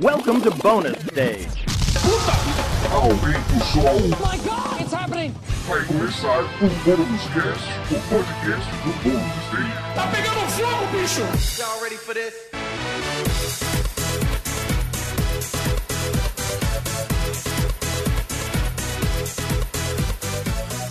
Welcome to bonus stage. Aumenta o som. my god, it's happening! Vai começar o Bônus Cast, o podcast do Bônus Stage. Tá pegando fogo, bicho! Y'all ready for this?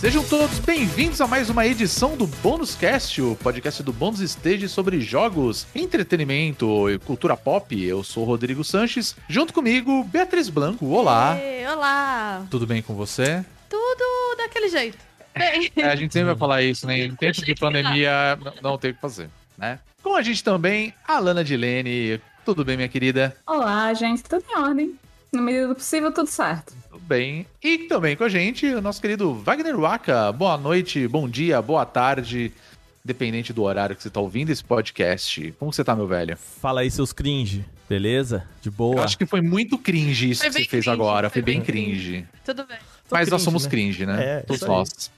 Sejam todos bem-vindos a mais uma edição do Bônus Cast, o podcast do Bônus Stage sobre jogos, entretenimento e cultura pop. Eu sou o Rodrigo Sanches, junto comigo, Beatriz Blanco. Olá, Ê, olá! tudo bem com você? Tudo daquele jeito. Bem, É, a gente sempre vai falar isso, né? Em tempos de pandemia, não tem o que fazer, né? Com a gente também, a Lana Dilene. Tudo bem, minha querida? Olá, gente, tudo em ordem. Na medida do possível, tudo certo. Tudo bem. E também com a gente, o nosso querido Wagner Waka. Boa noite, bom dia, boa tarde, dependente do horário que você tá ouvindo esse podcast. Como você tá, meu velho? Fala aí, seus cringe, beleza? De boa. Eu acho que foi muito cringe isso Foi que você fez cringe, agora. Foi foi bem bem cringe. tudo bem. Mas nós cringe, somos né? cringe, né? É, Todos nós.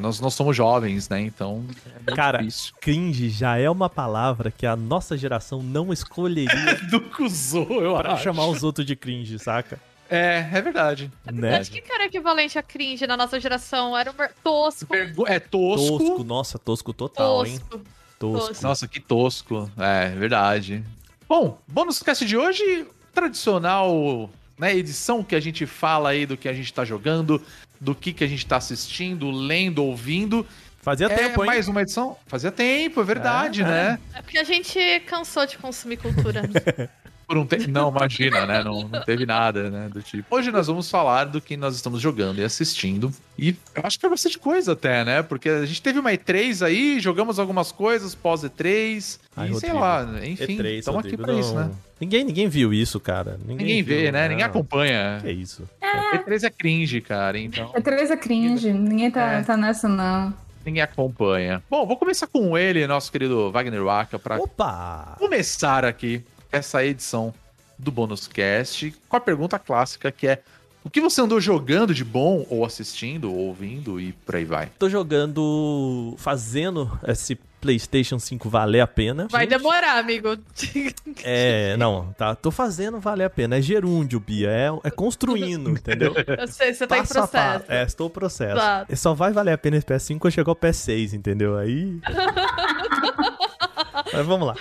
Nós, nós somos jovens, né? Então. É Cara, difícil. cringe já é uma palavra que a nossa geração não escolheria Do cuzou, eu pra acho. chamar os outros de cringe, saca? É, é verdade. Né? Acho que que era equivalente a cringe na nossa geração? Era um tosco. É tosco. Tosco, nossa, tosco total, hein? Tosco. Tosco. tosco. Nossa, que tosco. É, verdade. Bom, bônus cast de hoje, tradicional, né, edição que a gente fala aí do que a gente tá jogando, do que que a gente tá assistindo, lendo, ouvindo. Fazia é tempo, hein? mais uma edição. Fazia tempo, é verdade, É, né? É porque a gente cansou de consumir cultura. Por um tempo. Não, imagina, né? Não, não teve nada, né? Do tipo. Hoje nós vamos falar do que nós estamos jogando e assistindo. E eu acho que é bastante coisa até, né? Porque a gente teve uma E3 aí, jogamos algumas coisas pós E3. Ai, e sei Rodrigo. lá, enfim, E3, estamos aqui pra isso, não. né? Ninguém, ninguém viu isso, cara. Ninguém, Ninguém vê, viu, né? Ninguém não. acompanha. Que isso? E3 é cringe, cara, então É Teresa cringe, ninguém tá, É. tá nessa, não. ninguém acompanha. Bom, vou começar com ele, nosso querido Wagner Waka, pra Opa! começar aqui essa edição do Bônus Cast com a pergunta clássica que é o que você andou jogando de bom, ou assistindo, ou ouvindo, e por aí vai. Tô jogando, fazendo esse PlayStation 5 valer a pena. Vai Gente, demorar, amigo. É, não, tá. Tô fazendo valer a pena. É gerúndio, Bia. É, é construindo, entendeu? Eu sei, você tá em Passo a processo. É, estou em processo. E Só vai valer a pena esse PS5 quando chegar o PS6, entendeu? Aí. Mas vamos lá.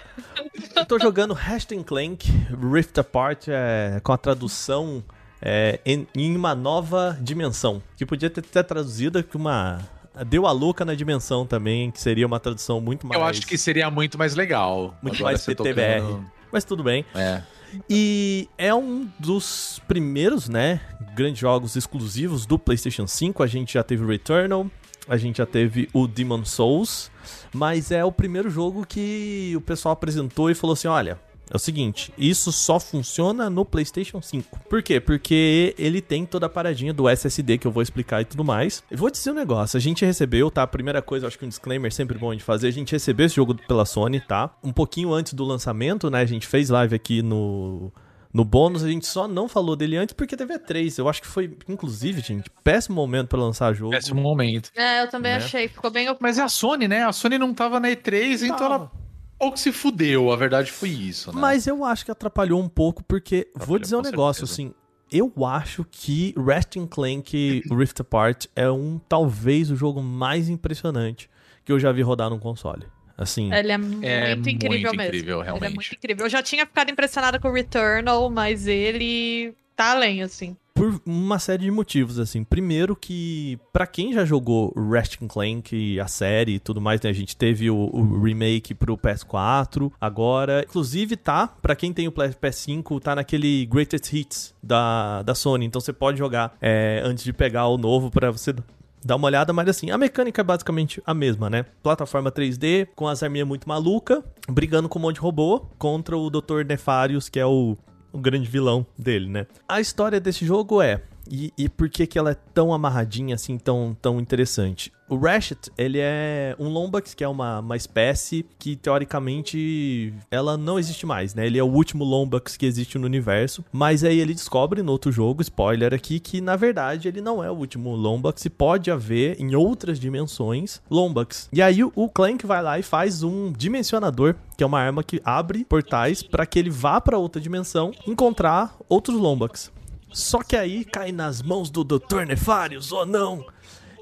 Eu tô jogando Hashtag Clank Rift Apart é, com a tradução é, em, em uma nova dimensão. Que podia ter, ter traduzido que uma. Deu a louca na dimensão também, que seria uma tradução muito mais. Eu acho que seria muito mais legal. Muito Agora mais PTBR. tocando- Mas tudo bem. É. E é um dos primeiros, né, grandes jogos exclusivos do PlayStation 5. A gente já teve Returnal, a gente já teve o Demon Souls, mas é o primeiro jogo que o pessoal apresentou e falou assim: olha. É o seguinte, isso só funciona no PlayStation 5. Por quê? Porque ele tem toda a paradinha do SSD que eu vou explicar e tudo mais. Eu vou dizer um negócio, a gente recebeu, tá? A primeira coisa, acho que um disclaimer sempre bom de fazer, a gente recebeu esse jogo pela Sony, tá? Um pouquinho antes do lançamento, né? A gente fez live aqui no no bônus, a gente só não falou dele antes porque teve E3. Eu acho que foi, inclusive, gente, péssimo momento pra lançar jogo. Péssimo momento. É, eu também Né? achei. Ficou bem. Mas é a Sony, né? A Sony não tava na E3, então Tava. ela pouco se fudeu. A verdade foi isso, né? Mas eu acho que atrapalhou um pouco, porque vou Atrapalhou, dizer um negócio certeza. assim. Eu acho que Ratchet Clank Rift Apart é um talvez o jogo mais impressionante que eu já vi rodar num console. Assim, Ele é muito É incrível muito mesmo. incrível, Ele é realmente. muito incrível. Eu já tinha ficado impressionada com o Returnal, mas ele tá além, assim. por uma série de motivos, assim. Primeiro que, pra quem já jogou Ratchet Clank, a série e tudo mais, né? A gente teve o, o remake pro PS4, agora... Inclusive, tá, pra quem tem o Play- PS5, tá naquele Greatest Hits da, da Sony. Então você pode jogar é, antes de pegar o novo pra você... Dar uma olhada, mas assim, a mecânica é basicamente a mesma, né? Plataforma 3D, com as arminhas muito maluca, brigando com um monte de robô contra o Dr. Nefarius, que é o o grande vilão dele, né? A história desse jogo é e, e por que, que ela é tão amarradinha, assim, tão, tão interessante. O Ratchet, ele é um Lombax, que é uma, uma espécie que, teoricamente, ela não existe mais, né? Ele é o último Lombax que existe no universo, mas aí ele descobre no outro jogo, spoiler aqui, que, na verdade, ele não é o último Lombax e pode haver, em outras dimensões, Lombax. E aí o, Clank vai lá e faz um dimensionador, que é uma arma que abre portais para que ele vá para outra dimensão encontrar outros Lombax. Só que aí cai nas mãos do Dr. Nefarius, ou não?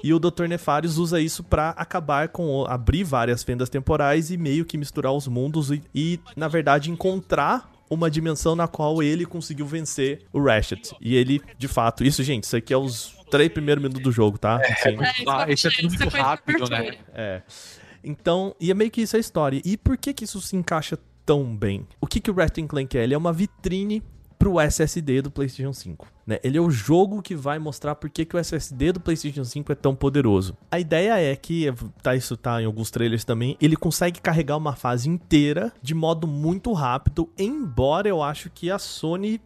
E o Dr. Nefarius usa isso para acabar com abrir várias fendas temporais e meio que misturar os mundos e, e, na verdade encontrar uma dimensão na qual ele conseguiu vencer o Ratchet. E ele, de fato, isso, gente, isso aqui é os três primeiros minutos do jogo, tá? Assim, Ah, isso é tudo muito rápido, né? é. Então, e é meio que isso a história. E por que que isso se encaixa tão bem? O que que o Ratchet Clank é? Ele é uma vitrine pro SSD do PlayStation 5. Né? Ele é o jogo que vai mostrar por que, que o SSD do PlayStation 5 é tão poderoso. A ideia é que, tá, isso tá em alguns trailers também, ele consegue carregar uma fase inteira de modo muito rápido, embora eu acho que a Sony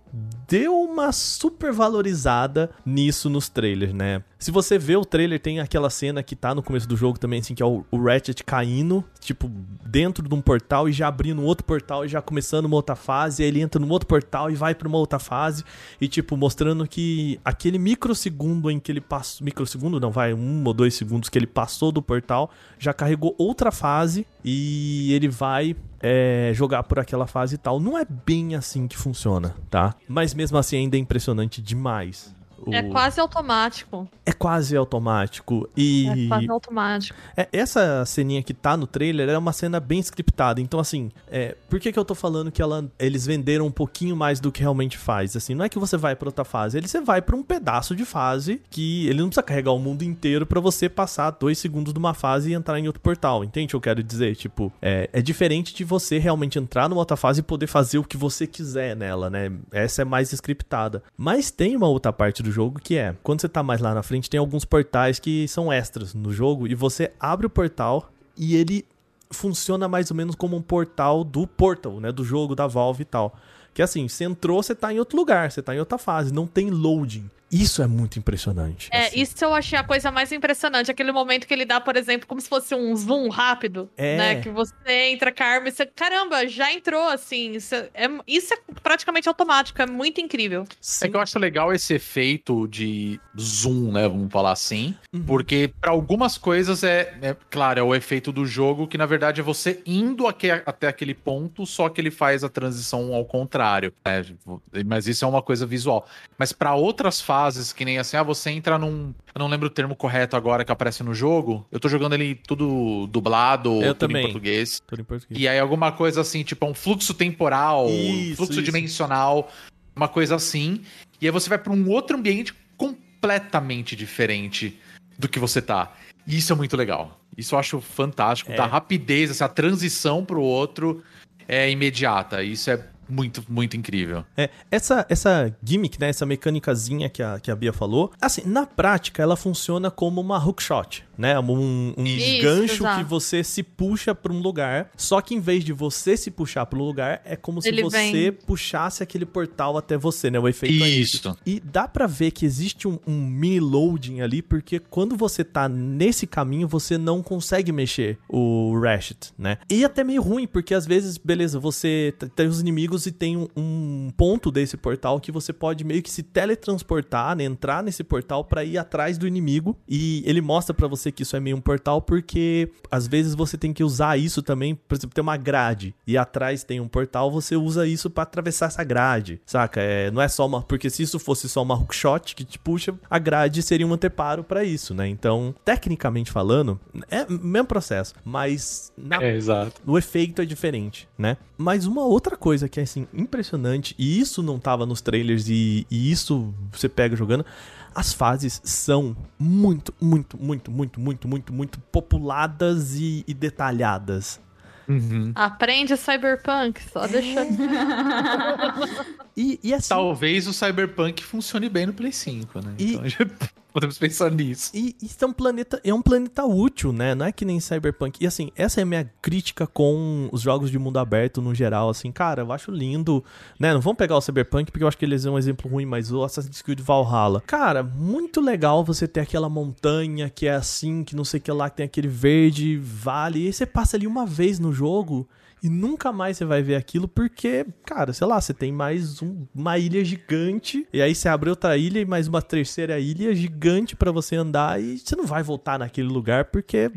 deu uma super valorizada nisso nos trailers, né? Se você vê o trailer, tem aquela cena que tá no começo do jogo também, assim, que é o, Ratchet caindo, tipo, dentro de um portal e já abrindo outro portal e já começando uma outra fase, aí ele entra num outro portal e vai pra uma outra fase, e tipo, mostrando que aquele microsegundo em que ele passou. Microsegundo não, vai, um ou dois segundos que ele passou do portal, já carregou outra fase e ele vai é, jogar por aquela fase e tal. Não é bem assim que funciona, tá? Mas mesmo assim ainda é impressionante demais. O- É quase automático. é quase automático. E É quase automático. é, essa ceninha que tá no trailer é uma cena bem scriptada. Então, assim, é, por que, que eu tô falando que ela, eles venderam um pouquinho mais do que realmente faz? Assim, não é que você vai pra outra fase, ele você vai pra um pedaço de fase que ele não precisa carregar o mundo inteiro pra você passar dois segundos de uma fase e entrar em outro portal. Entende o que eu quero dizer? Tipo, é, é diferente de você realmente entrar numa outra fase e poder fazer o que você quiser nela, né? Essa é mais scriptada. Mas tem uma outra parte do jogo que é, quando você tá mais lá na frente, tem alguns portais que são extras no jogo e você abre o portal e ele funciona mais ou menos como um portal do Portal, né, do jogo da Valve e tal. Que assim, você entrou, você tá em outro lugar, você tá em outra fase, não tem loading. Isso é muito impressionante. É, assim. isso eu achei a coisa mais impressionante. Aquele momento que ele dá, por exemplo, como se fosse um zoom rápido, É. né? Que você entra com a arma e você, caramba, já entrou, assim. Isso é, isso é praticamente automático, é muito incrível. É que eu acho legal esse efeito de zoom, né? Vamos falar assim. Porque para algumas coisas é, é, claro, é o efeito do jogo que na verdade é você indo aque- até aquele ponto, só que ele faz a transição ao contrário. né? Mas isso é uma coisa visual. Mas para outras fases, que nem assim, ah, você entra num. Eu não lembro o termo correto agora que aparece no jogo. Eu tô jogando ele tudo dublado, Eu tudo também. em português. Tudo em português. E aí alguma coisa assim, tipo um fluxo temporal, Isso, fluxo isso. dimensional, uma coisa assim. E aí você vai pra um outro ambiente completamente diferente do que você tá. E isso é muito legal. Isso eu acho fantástico. É. A rapidez, essa transição pro outro é imediata. Isso é muito, muito incrível. É, essa, essa gimmick, né, essa mecânicazinha que a, que a Bia falou, assim, na prática ela funciona como uma hookshot, né? Um, um Isso, gancho exato. que você se puxa pra um lugar, só que em vez de você se puxar pra um lugar, é como se Ele você vem. puxasse aquele portal até você, né? O efeito é esse. Isso. E dá pra ver que existe um, um mini loading ali, porque quando você tá nesse caminho, você não consegue mexer o Ratchet, né? E até meio ruim, porque às vezes, beleza, você tem os inimigos e tem um, um ponto desse portal que você pode meio que se teletransportar, né? Entrar nesse portal pra ir atrás do inimigo. E ele mostra pra você que isso é meio um portal, porque às vezes você tem que usar isso também, por exemplo, tem uma grade e atrás tem um portal, você usa isso pra atravessar essa grade, saca? É, não é só uma. Porque se isso fosse só uma hookshot que te puxa, a grade seria um anteparo pra isso, né? Então, tecnicamente falando, é o mesmo processo, mas na exato. o efeito é diferente, né? Mas uma outra coisa que é assim impressionante, e isso não tava nos trailers e, e isso você pega jogando, as fases são muito, muito, muito, muito, muito, muito, muito populadas e, e detalhadas. Aprende Cyberpunk, só deixando. E, e assim, Talvez o Cyberpunk funcione bem no Play 5, né? E- Então, já- Podemos pensar nisso. E isso é um planeta, é um planeta útil, né? Não é que nem Cyberpunk. E assim, essa é a minha crítica com os jogos de mundo aberto no geral, assim, cara, eu acho lindo, né? Não vamos pegar o Cyberpunk porque eu acho que eles é um exemplo ruim, mas o Assassin's Creed Valhalla. Cara, muito legal você ter aquela montanha que é assim, que não sei o que lá, que tem aquele verde, vale, e você passa ali uma vez no jogo e nunca mais você vai ver aquilo porque, cara, sei lá, você tem mais um- uma ilha gigante e aí você abre outra ilha e mais uma terceira ilha gigante pra você andar e você não vai voltar naquele lugar porque,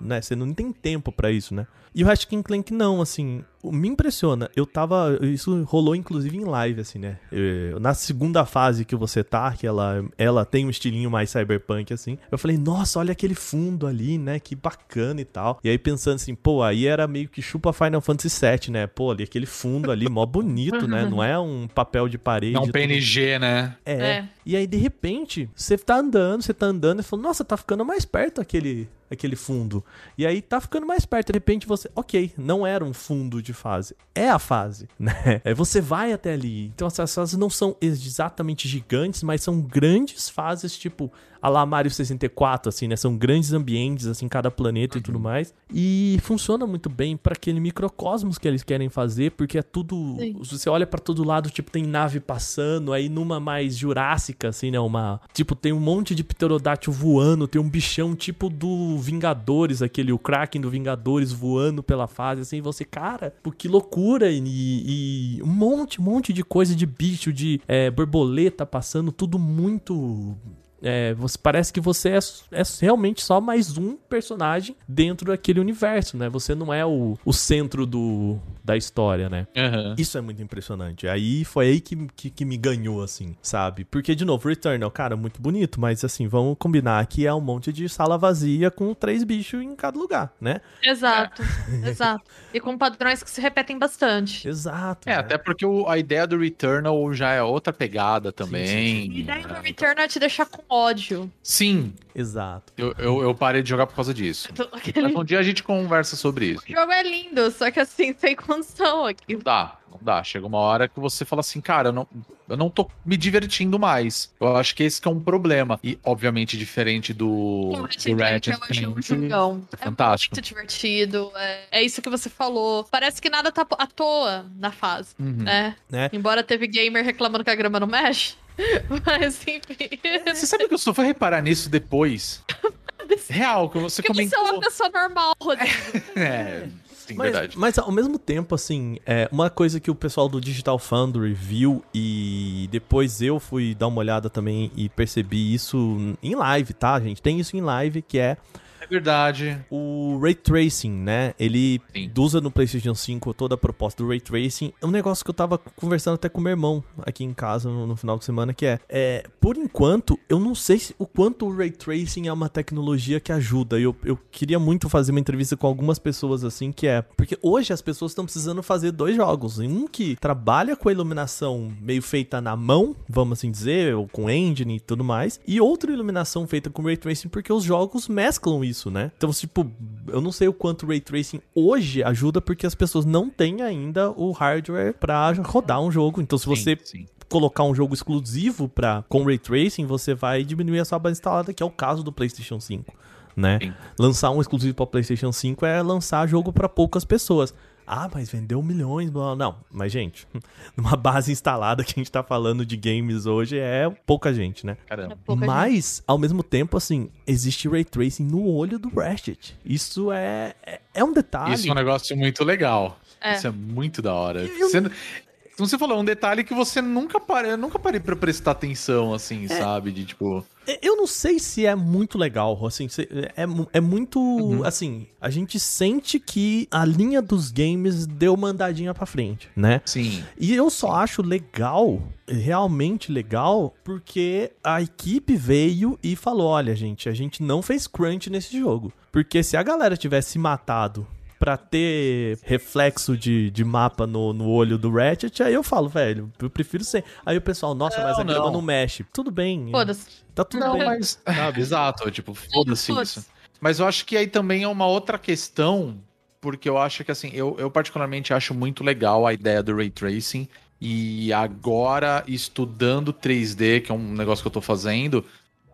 né, você não tem tempo pra isso, né? E o Ratchet Clank não, assim, me impressiona. Eu tava, isso rolou inclusive em live, assim, né? Eu- na segunda fase que você tá, que ela, ela tem um estilinho mais cyberpunk, assim, eu falei, nossa, olha aquele fundo ali, né? Que bacana e tal. E aí pensando assim, pô, aí era meio que chupa Final Fantasy VII, né? Pô, ali aquele fundo ali, mó bonito, né? Não é um papel de parede. Não, um tudo PNG, né? é. É. E aí, de repente, você tá andando, você tá andando e falou, nossa, tá ficando mais perto aquele, aquele fundo. E aí tá ficando mais perto. De repente você, ok, não era um fundo de fase. É a fase, né? É, você vai até ali. Então essas fases não são exatamente gigantes, mas são grandes fases, tipo, a lá Mario 64, assim, né? São grandes ambientes, assim, cada planeta e tudo mais. E funciona muito bem pra aquele microcosmos que eles querem fazer, porque é tudo. Sim. Você olha pra todo lado, tipo, tem nave passando, aí numa mais jurássica, assim, né? Uma. Tipo, tem um monte de pterodátil voando, tem um bichão tipo do Vingadores, aquele, o Kraken do Vingadores voando pela fase, assim, e você, cara, pô, que loucura! E, e um monte, um monte de coisa de bicho, de é, borboleta passando, tudo muito é, você, parece que você é, é realmente só mais um personagem dentro daquele universo, né? Você não é o, o centro do, da história, né? Aham. Isso é muito impressionante. Aí foi aí que, que, que me ganhou, assim, sabe? Porque, de novo, Returnal, cara, muito bonito, mas assim, vamos combinar que é um monte de sala vazia com três bichos em cada lugar, né? Exato, exato. E com padrões que se repetem bastante. Exato. É, né? até porque o- a ideia do Returnal já é outra pegada também. E daí no Return é te deixar com ódio. Sim, Exato. eu, eu, eu parei de jogar por causa disso. Aquele Mas um dia a gente conversa sobre isso. jogo é lindo, só que assim, sem condição aqui. Não dá, não dá. Chega uma hora que você fala assim, cara, eu não, eu não tô me divertindo mais. Eu acho que esse que é um problema. E, obviamente, diferente do, do Ratchet Ratchet eu achei um jogão. é fantástico. muito divertido. É, é isso que você falou. Parece que nada tá à toa na fase. Uhum. né? Né? Embora teve gamer reclamando que a grama não mexe. Mas enfim. Você sabe que eu só fui reparar nisso depois? Real, que você Porque você é comentou. uma pessoa normal, Rodrigo. É, sim, Mas, verdade. mas ao mesmo tempo, assim, é uma coisa que o pessoal do Digital Foundry viu e depois eu fui dar uma olhada também e percebi isso em live, tá, gente? Tem isso em live que é É verdade. o Ray Tracing, né? Ele Sim. usa no PlayStation 5 toda a proposta do Ray Tracing. É um negócio que eu tava conversando até com meu irmão aqui em casa no, no final de semana, que é, é, por enquanto, eu não sei se- o quanto o Ray Tracing é uma tecnologia que ajuda. Eu, eu queria muito fazer uma entrevista com algumas pessoas assim, que é, porque hoje as pessoas estão precisando fazer dois jogos. Um que trabalha com a iluminação meio feita na mão, vamos assim dizer, ou com engine e tudo mais, e outra iluminação feita com Ray Tracing, porque os jogos mesclam isso, né? Então, tipo, eu não sei o quanto o Ray Tracing hoje ajuda, porque as pessoas não têm ainda o hardware pra rodar um jogo. Então, se você Sim, sim. colocar um jogo exclusivo para com Ray Tracing, você vai diminuir a sua base instalada, que é o caso do PlayStation 5, né? Sim. Lançar um exclusivo para PlayStation 5 é lançar jogo para poucas pessoas. Ah, mas vendeu milhões, blá, blá. não. Mas gente, numa base instalada que a gente tá falando de games hoje é pouca gente, né? Caramba. Pouca Mas, ao mesmo tempo, assim, existe ray tracing no olho do Ratchet. Isso é, é, é um detalhe. Isso é um negócio muito legal. É. Isso é muito da hora. Você, como você falou, é um detalhe que você nunca parei, eu nunca parei pra prestar atenção, assim, sabe? De tipo. Eu não sei se é muito legal, assim, é, mu- é muito, Uhum. assim, a gente sente que a linha dos games deu uma andadinha pra frente, né? Sim. E eu só acho legal, realmente legal, porque a equipe veio e falou, olha, gente, a gente não fez crunch nesse jogo. Porque se a galera tivesse matado pra ter reflexo de, de mapa no, no olho do Ratchet, aí eu falo, velho, eu prefiro ser. Aí o pessoal, nossa, mas a Não, grama não. não mexe. Tudo bem. Foda-se. Tá tudo Não, bem. mas. Sabe, exato. Tipo, foda-se Foda-se. isso. Mas eu acho que aí também é uma outra questão, porque eu acho que assim, eu, eu particularmente acho muito legal a ideia do ray tracing. E agora, estudando 3D, que é um negócio que eu tô fazendo,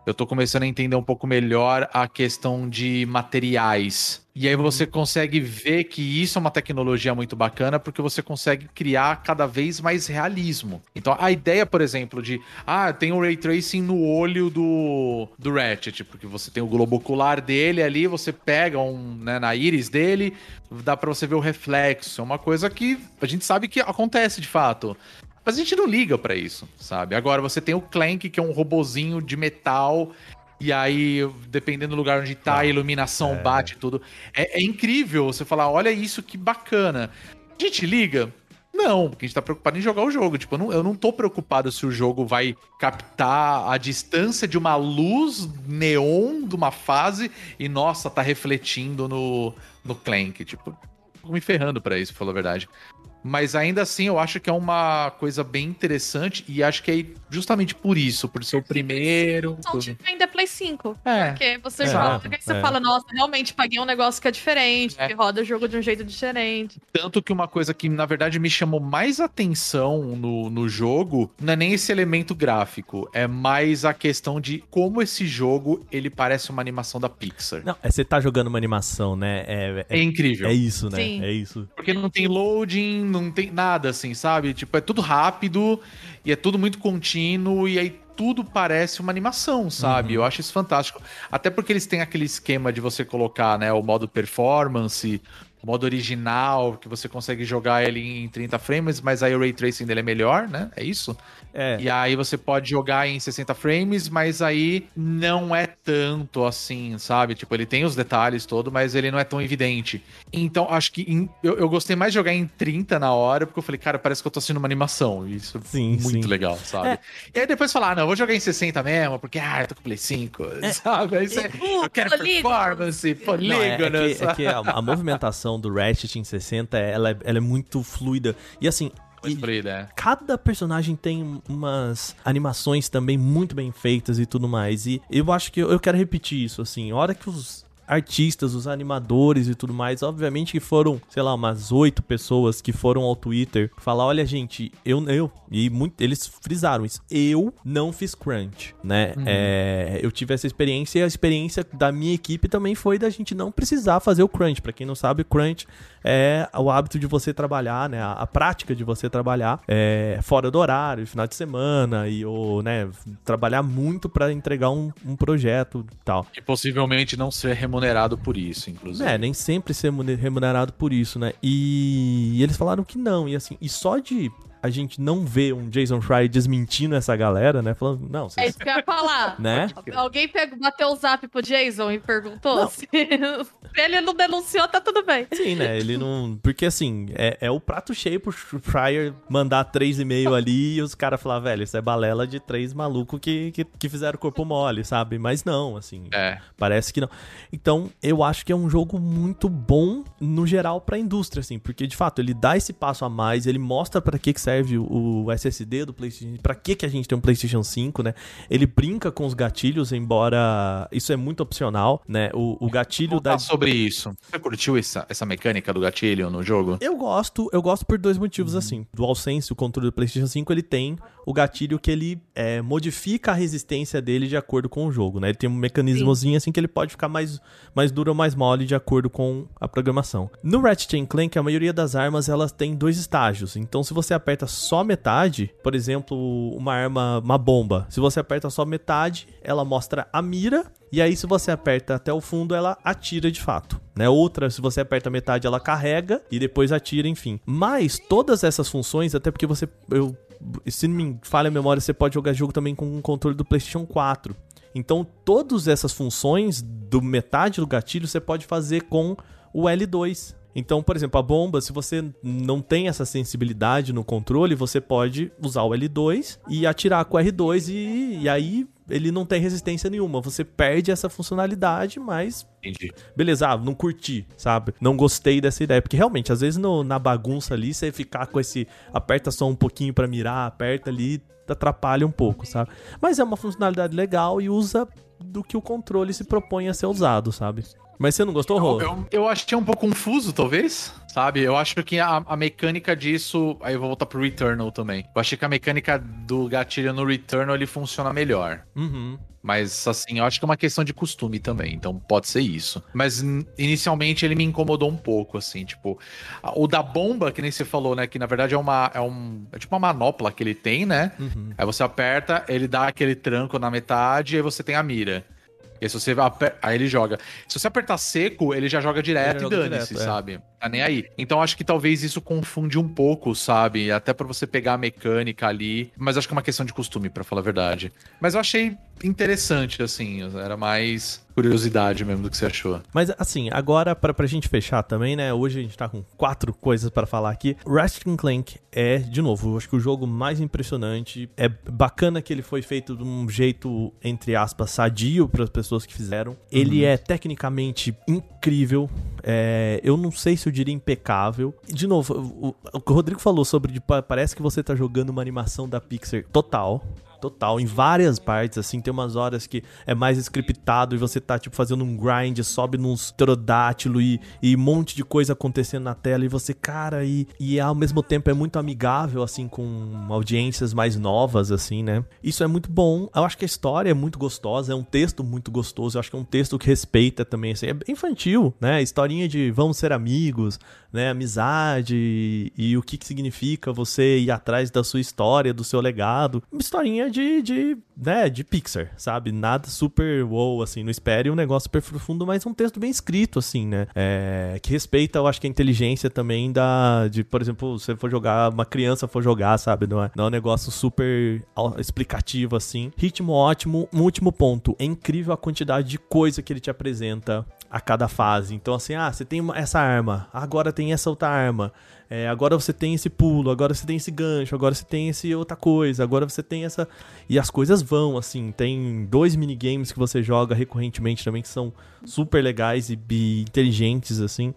eu tô começando a entender um pouco melhor a questão de materiais. E aí você consegue ver que isso é uma tecnologia muito bacana porque você consegue criar cada vez mais realismo. Então a ideia, por exemplo, de ah, tem um ray tracing no olho do, do Ratchet, porque você tem o globo ocular dele ali, você pega um, né, na íris dele, dá pra você ver o reflexo. É uma coisa que a gente sabe que acontece de fato. Mas a gente não liga pra isso, sabe? Agora você tem o Clank, que é um robozinho de metal. E aí, dependendo do lugar onde tá, a iluminação bate e tudo. É, é incrível você falar, olha isso, que bacana. A gente liga? Não, porque a gente tá preocupado em jogar o jogo. Tipo, eu não, eu não tô preocupado se o jogo vai captar a distância de uma luz neon de uma fase e, nossa, tá refletindo no, no Clank. Tipo, tô me ferrando pra isso, pra falar a verdade. Mas ainda assim, eu acho que é uma coisa bem interessante e acho que é justamente por isso, por ser o primeiro. São de ainda Play 5. É. Porque você Exato, joga e você é. fala, nossa, realmente paguei um negócio que é diferente, É. que roda o jogo de um jeito diferente. Tanto que uma coisa que, na verdade, me chamou mais atenção no, no jogo não é nem esse elemento gráfico, é mais a questão de como esse jogo ele parece uma animação da Pixar. Não, é você tá jogando uma animação, né? É, É é, incrível. é isso, né? Sim. É isso. Porque não tem loading, não tem nada assim, sabe? Tipo, é tudo rápido e é tudo muito contínuo e aí tudo parece uma animação, sabe? Eu acho isso fantástico. Até porque eles têm aquele esquema de você colocar, né, o modo performance, modo original, que você consegue jogar ele em 30 frames, mas aí o ray tracing dele é melhor, né? É isso? É. E aí você pode jogar em 60 frames, mas aí não é tanto assim, sabe? Tipo, ele tem os detalhes todo, mas ele não é tão evidente. Então, acho que em- eu, eu gostei mais de jogar em 30 na hora, porque eu falei, cara, parece que eu tô assistindo uma animação. Isso é Sim, muito sim. legal, sabe? É. E aí depois falar, ah, não, eu vou jogar em 60 mesmo, porque, ah, eu tô com Play 5, sabe? Aí você, Uh, eu quero polígono. performance, Não, é, é polígono, que, é sabe? que a, a movimentação do Ratchet em 60, ela é, ela é muito fluida. E assim, e é. cada personagem tem umas animações também muito bem feitas e tudo mais. E eu acho que eu, eu quero repetir isso, assim. A hora que os artistas, os animadores e tudo mais, obviamente que foram, sei lá, umas oito pessoas que foram ao Twitter falar, olha gente, eu, eu e muito, eles frisaram isso, eu não fiz crunch, né? É, eu tive essa experiência e a experiência da minha equipe também foi da gente não precisar fazer o crunch. Pra quem não sabe, crunch é o hábito de você trabalhar, né? A, a prática de você trabalhar é, fora do horário, final de semana e ou, né, trabalhar muito pra entregar um, um projeto e tal. E possivelmente não ser remunerado por isso, inclusive. É, nem sempre ser mune- remunerado por isso, né? E, e eles falaram que não, e assim, e só de a gente não ver um Jason Fry desmentindo essa galera, né? Falando, não, É vocês, isso que eu ia falar. né? Alguém pegou, bateu o zap pro Jason e perguntou se, se ele não denunciou, tá tudo bem. Sim, né? Ele não. Porque assim, é, é o prato cheio pro Fryer mandar três e meio ali e os caras falar, velho, isso é balela de três malucos que, que, que fizeram corpo mole, sabe? Mas não, assim. É. Parece que não. Então, eu acho que é um jogo muito bom no geral pra indústria, assim, porque de fato ele dá esse passo a mais, ele mostra pra que, que serve o, o SSD do PlayStation, pra que, que a gente tem um PlayStation 5, né? Ele brinca com os gatilhos, embora isso é muito opcional, né? O, o gatilho da. Sobre isso. Você curtiu essa, essa mecânica do gatilho no jogo? Eu gosto, eu gosto por dois motivos assim. Do DualSense, o controle do PlayStation 5, ele tem o gatilho que ele é, modifica a resistência dele de acordo com o jogo, né? Ele tem um mecanismozinho assim que ele pode ficar mais, mais duro ou mais mole de acordo com a programação. No Ratchet Clank, a maioria das armas elas tem dois estágios. Então, se você aperta só metade, por exemplo, uma arma, uma bomba, se você aperta só metade, ela mostra a mira e aí, se você aperta até o fundo, ela atira de fato. Né? Outra, se você aperta metade, ela carrega e depois atira, enfim. Mas todas essas funções, até porque você. Eu, se não me falha a memória, você pode jogar jogo também com um controle do PlayStation 4. Então, todas essas funções do metade do gatilho você pode fazer com o L2. Então, por exemplo, a bomba, se você não tem essa sensibilidade no controle, você pode usar o L2 e atirar com o R2 e, e aí ele não tem resistência nenhuma. Você perde essa funcionalidade, mas Entendi. beleza, ah, não curti, sabe? Não gostei dessa ideia. Porque realmente, às vezes no- na bagunça ali, você ficar com esse. Aperta só um pouquinho pra mirar, aperta ali, atrapalha um pouco, sabe? Mas é uma funcionalidade legal e usa do que o controle se propõe a ser usado, sabe? Mas você não gostou, Rô? Eu, eu achei um pouco confuso, talvez, sabe? Eu acho que a, a mecânica disso. Aí eu vou voltar pro Returnal também. Eu achei que a mecânica do gatilho no Returnal ele funciona melhor. Uhum. Mas, assim, eu acho que é uma questão de costume também, então pode ser isso. Mas, inicialmente, ele me incomodou um pouco, assim, tipo... O da bomba, que nem você falou, né? Que, na verdade, é uma... É, um, é tipo uma manopla que ele tem, né? Uhum. Aí você aperta, ele dá aquele tranco na metade, e aí você tem a mira. E aí, se você aper... aí ele joga. Se você apertar seco, ele já joga direto Ele e dane-se, é. sabe? Tá nem aí. Então acho que talvez isso confunde um pouco, sabe? Até pra você pegar a mecânica ali. Mas acho que é uma questão de costume, pra falar a verdade. Mas eu achei interessante, assim. Era mais curiosidade mesmo do que você achou. Mas assim, agora pra, pra gente fechar também, né? Hoje a gente tá com quatro coisas pra falar aqui. Ratchet Clank é, de novo, acho que o jogo mais impressionante. É bacana que ele foi feito de um jeito, entre aspas, sadio para as pessoas que fizeram. Ele é tecnicamente incrível. É, eu não sei se eu diria impecável. De novo, o, o o Rodrigo falou sobre de, pa- parece que você tá jogando uma animação da Pixar total. Total, em várias partes, assim, tem umas horas que é mais scriptado e você tá, tipo, fazendo um grind, sobe nos pterodátilo e, e um monte de coisa acontecendo na tela e você, cara, e, e ao mesmo tempo é muito amigável, assim, com audiências mais novas, assim, né? Isso é muito bom. Eu acho que a história é muito gostosa, é um texto muito gostoso, eu acho que é um texto que respeita também, assim, é infantil, né? Historinha de vamos ser amigos, né? Amizade e o que, que significa você ir atrás da sua história, do seu legado. Uma historinha de, de, né, de Pixar, sabe? Nada super wow, assim. Não espere um negócio super profundo, mas um texto bem escrito, assim, né? É, que respeita, eu acho que a inteligência também da. De, por exemplo, você for jogar, uma criança for jogar, sabe? Não é, não é um negócio super explicativo, assim. Ritmo ótimo. Um último ponto. É incrível a quantidade de coisa que ele te apresenta a cada fase. Então, assim, ah, você tem essa arma, agora tem essa outra arma. É, agora você tem esse pulo, agora você tem esse gancho, agora você tem esse outra coisa, agora você tem essa. E as coisas vão, assim. Tem dois minigames que você joga recorrentemente também que são super legais e, e inteligentes, assim.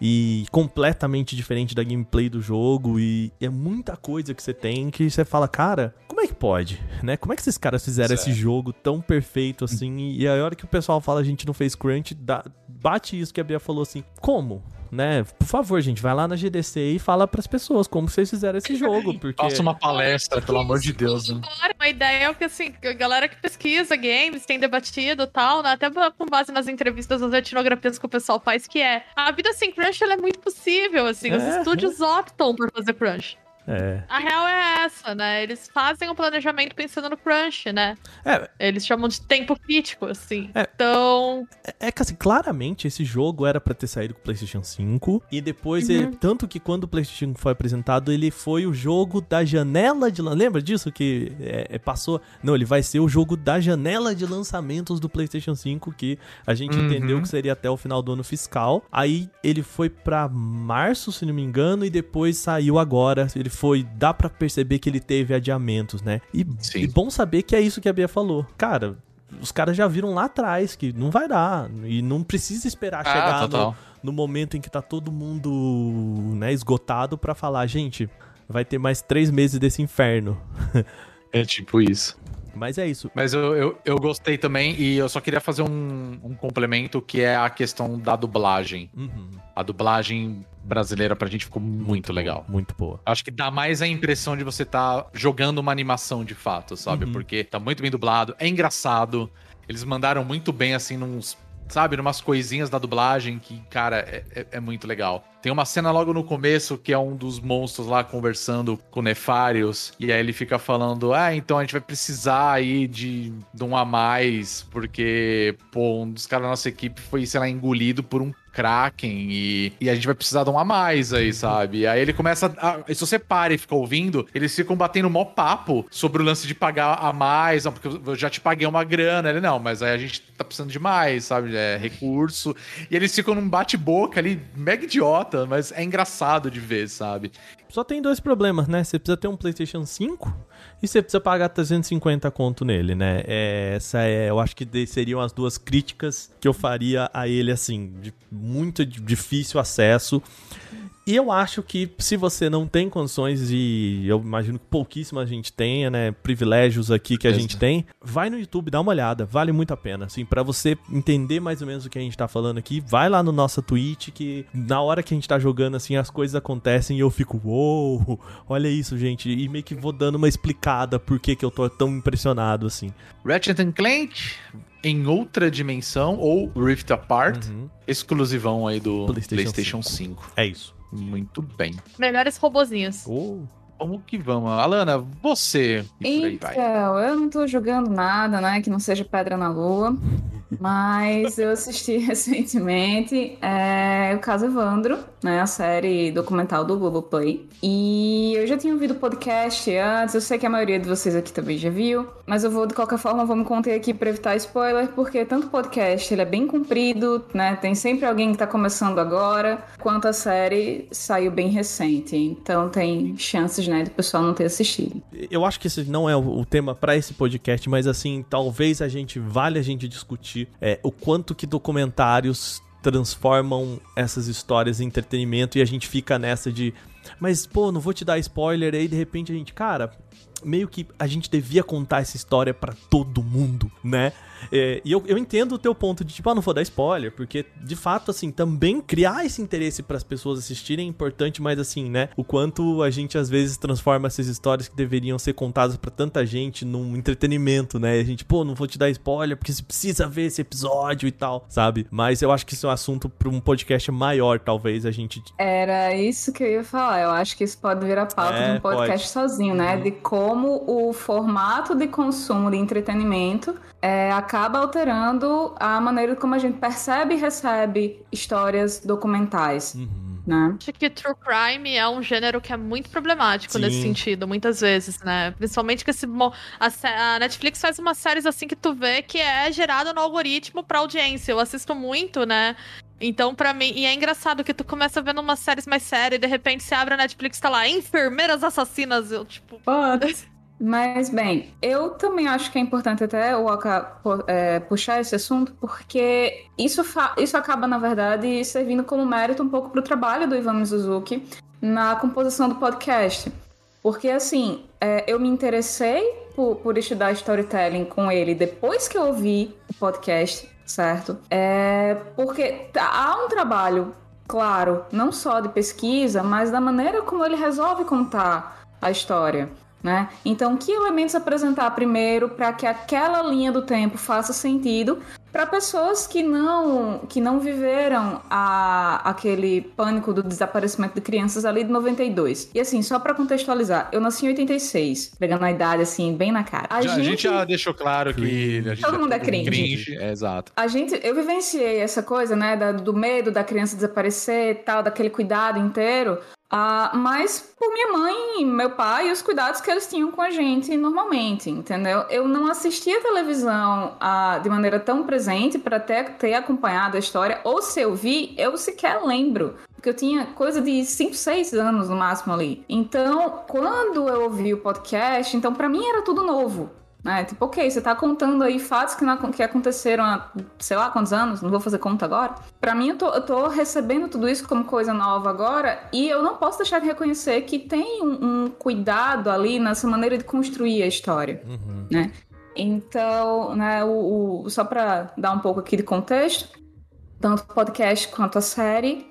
E completamente diferente da gameplay do jogo. E é muita coisa que você tem que você fala, cara, como é que pode? Né? Como é que esses caras fizeram esse jogo tão perfeito assim? E, e a hora que o pessoal fala a gente não fez crunch, dá- bate isso que a Bia falou assim, como? Né? Por favor, gente, vai lá na GDC e fala pras pessoas como vocês fizeram esse jogo, porque Faça uma palestra, pelo amor de Deus. Né? Uma ideia é o que, assim, a galera que pesquisa games tem debatido e tal, né? Até com base nas entrevistas, nas etnografias que o pessoal faz, que é a vida sem crunch ela é muito possível, assim. Os É, estúdios optam por fazer crunch. É, A real é essa, né? Eles fazem o planejamento pensando no crunch, né? é, Eles chamam de tempo crítico, assim. É. Então, É que assim, claramente esse jogo era pra ter saído com o PlayStation 5 e depois ele, tanto que quando o PlayStation 5 foi apresentado, ele foi o jogo da janela de lembra disso que é, é, passou? Não, ele vai ser o jogo da janela de lançamentos do PlayStation 5 que a gente Uhum. entendeu que seria até o final do ano fiscal. Aí ele foi pra março, se não me engano, e depois saiu agora. Ele foi, dá pra perceber que ele teve adiamentos, né? E, e bom saber que é isso que a Bia falou. Cara, os caras já viram lá atrás que não vai dar. E não precisa esperar Ah, chegar no, no momento em que tá todo mundo né, esgotado pra falar, gente, vai ter mais três meses desse inferno. É tipo isso. Mas é isso. Mas eu, eu, eu gostei também e eu só queria fazer um, um complemento que é a questão da dublagem. Uhum, A dublagem brasileira pra gente ficou muito legal. muito boa. Acho que dá mais a impressão de você tá jogando uma animação de fato, sabe? Uhum. Porque tá muito bem dublado, é engraçado. Eles mandaram muito bem, assim, nos. Sabe, numas coisinhas da dublagem que, cara, é, é- é muito legal. Tem uma cena logo no começo que é um dos monstros lá conversando com Nefarius. E aí ele fica falando: Ah, então a gente vai precisar aí de, de um a mais, porque, pô, um dos caras da nossa equipe foi, sei lá, engolido por um Kraken e, e a gente vai precisar de um a mais aí, sabe? Aí ele começa. A, se você para e fica ouvindo, eles ficam batendo mó papo sobre o lance de pagar a mais, não, porque eu já te paguei uma grana. Ele, não, mas aí a gente tá precisando de mais, sabe? É recurso. E eles ficam num bate-boca ali, mega idiota, mas é engraçado de ver, sabe? Só tem dois problemas, né? Você precisa ter um PlayStation 5 e você precisa pagar 350 conto nele, né? É, essa é, eu acho que seriam as duas críticas que eu faria a ele, assim, de muito di- difícil acesso. E eu acho que se você não tem condições, e eu imagino que pouquíssima gente tenha, né, privilégios aqui que a gente tem, vai no YouTube, dá uma olhada, vale muito a pena, assim, para você entender mais ou menos o que a gente tá falando aqui, vai lá no nossa Twitch que na hora que a gente tá jogando, assim, as coisas acontecem e eu fico, uou, olha isso, gente, e meio que vou dando uma explicada por que que eu tô tão impressionado, assim. Ratchet and Clank em outra dimensão ou Rift Apart, Uhum. exclusivão aí do PlayStation PlayStation, 5. É isso. Muito bem. Melhores robozinhos. Oh. Vamos que vamos. Alana, você. E por aí vai. Então, eu não tô jogando nada, né, que não seja Pedra na Lua, mas eu assisti recentemente é, o caso Evandro, né, a série documental do Globoplay, e eu já tinha ouvido o podcast antes, eu sei que a maioria de vocês aqui também já viu, mas eu vou, de qualquer forma, vou me conter aqui pra evitar spoiler, porque tanto o podcast, ele é bem comprido, né, tem sempre alguém que tá começando agora, quanto a série saiu bem recente, então tem chances, né, do pessoal não ter assistido. Eu acho que esse não é o tema pra esse podcast, mas assim, talvez a gente vale a gente discutir é, o quanto que documentários transformam essas histórias em entretenimento e a gente fica nessa de mas pô, não vou te dar spoiler aí de repente a gente, cara, meio que a gente devia contar essa história pra todo mundo, né? É, e eu, eu entendo o teu ponto de tipo, ah, não vou dar spoiler, porque de fato, assim, também criar esse interesse pras pessoas assistirem é importante, mas assim, né? O quanto a gente às vezes transforma essas histórias que deveriam ser contadas pra tanta gente num entretenimento, né? E a gente, pô, não vou te dar spoiler porque você precisa ver esse episódio e tal, sabe? Mas eu acho que isso é um assunto pra um podcast maior, talvez a gente. Era isso que eu ia falar. Eu acho que isso pode virar pauta É, de um podcast pode. sozinho, né? De como o formato de consumo de entretenimento é, acaba alterando a maneira como a gente percebe e recebe histórias documentais, Uhum. né? Acho que True Crime é um gênero que é muito problemático Sim. nesse sentido, muitas vezes, né? Principalmente que esse, a, a Netflix faz umas séries assim que tu vê que é gerada no algoritmo pra audiência. Eu assisto muito, né? Então, pra mim, e é engraçado que tu começa vendo umas séries mais sérias e de repente você abre a Netflix e tá lá, enfermeiras assassinas. Eu, tipo, Mas, bem, eu também acho que é importante até o Oka é, puxar esse assunto, porque isso, isso acaba, na verdade, servindo como mérito um pouco pro trabalho do Ivan Mizuzuki na composição do podcast. Porque, assim, é, eu me interessei por, por estudar storytelling com ele depois que eu ouvi o podcast, certo? É, porque tá- há um trabalho, claro, não só de pesquisa, mas da maneira como ele resolve contar a história. Né? Então, que elementos apresentar primeiro para que aquela linha do tempo faça sentido para pessoas que não que não viveram a, aquele pânico do desaparecimento de crianças ali de 92. E assim, só para contextualizar, eu nasci em 86, pegando a idade assim bem na cara. Já- a gente já deixou claro que. A gente Todo mundo é teve cringe. É, exato. a gente, eu vivenciei essa coisa, né, da- do medo da criança desaparecer e tal, daquele cuidado inteiro, ah, mas por minha mãe, meu pai e os cuidados que eles tinham com a gente normalmente, entendeu? Eu não assistia televisão ah, de maneira tão presente para ter, ter acompanhado a história, ou se eu vi, eu sequer lembro. Porque eu tinha coisa de 5, 6 anos no máximo ali. Então, quando eu ouvi o podcast, então para mim era tudo novo. Né? tipo, ok, você tá contando aí fatos que, não- que aconteceram há sei lá quantos anos, não vou fazer conta agora. Pra mim, eu tô, eu tô recebendo tudo isso como coisa nova agora e eu não posso deixar de reconhecer que tem um, um cuidado ali nessa maneira de construir a história, Uhum. né? Então, né, o, o- só pra dar um pouco aqui de contexto, tanto o podcast quanto a série,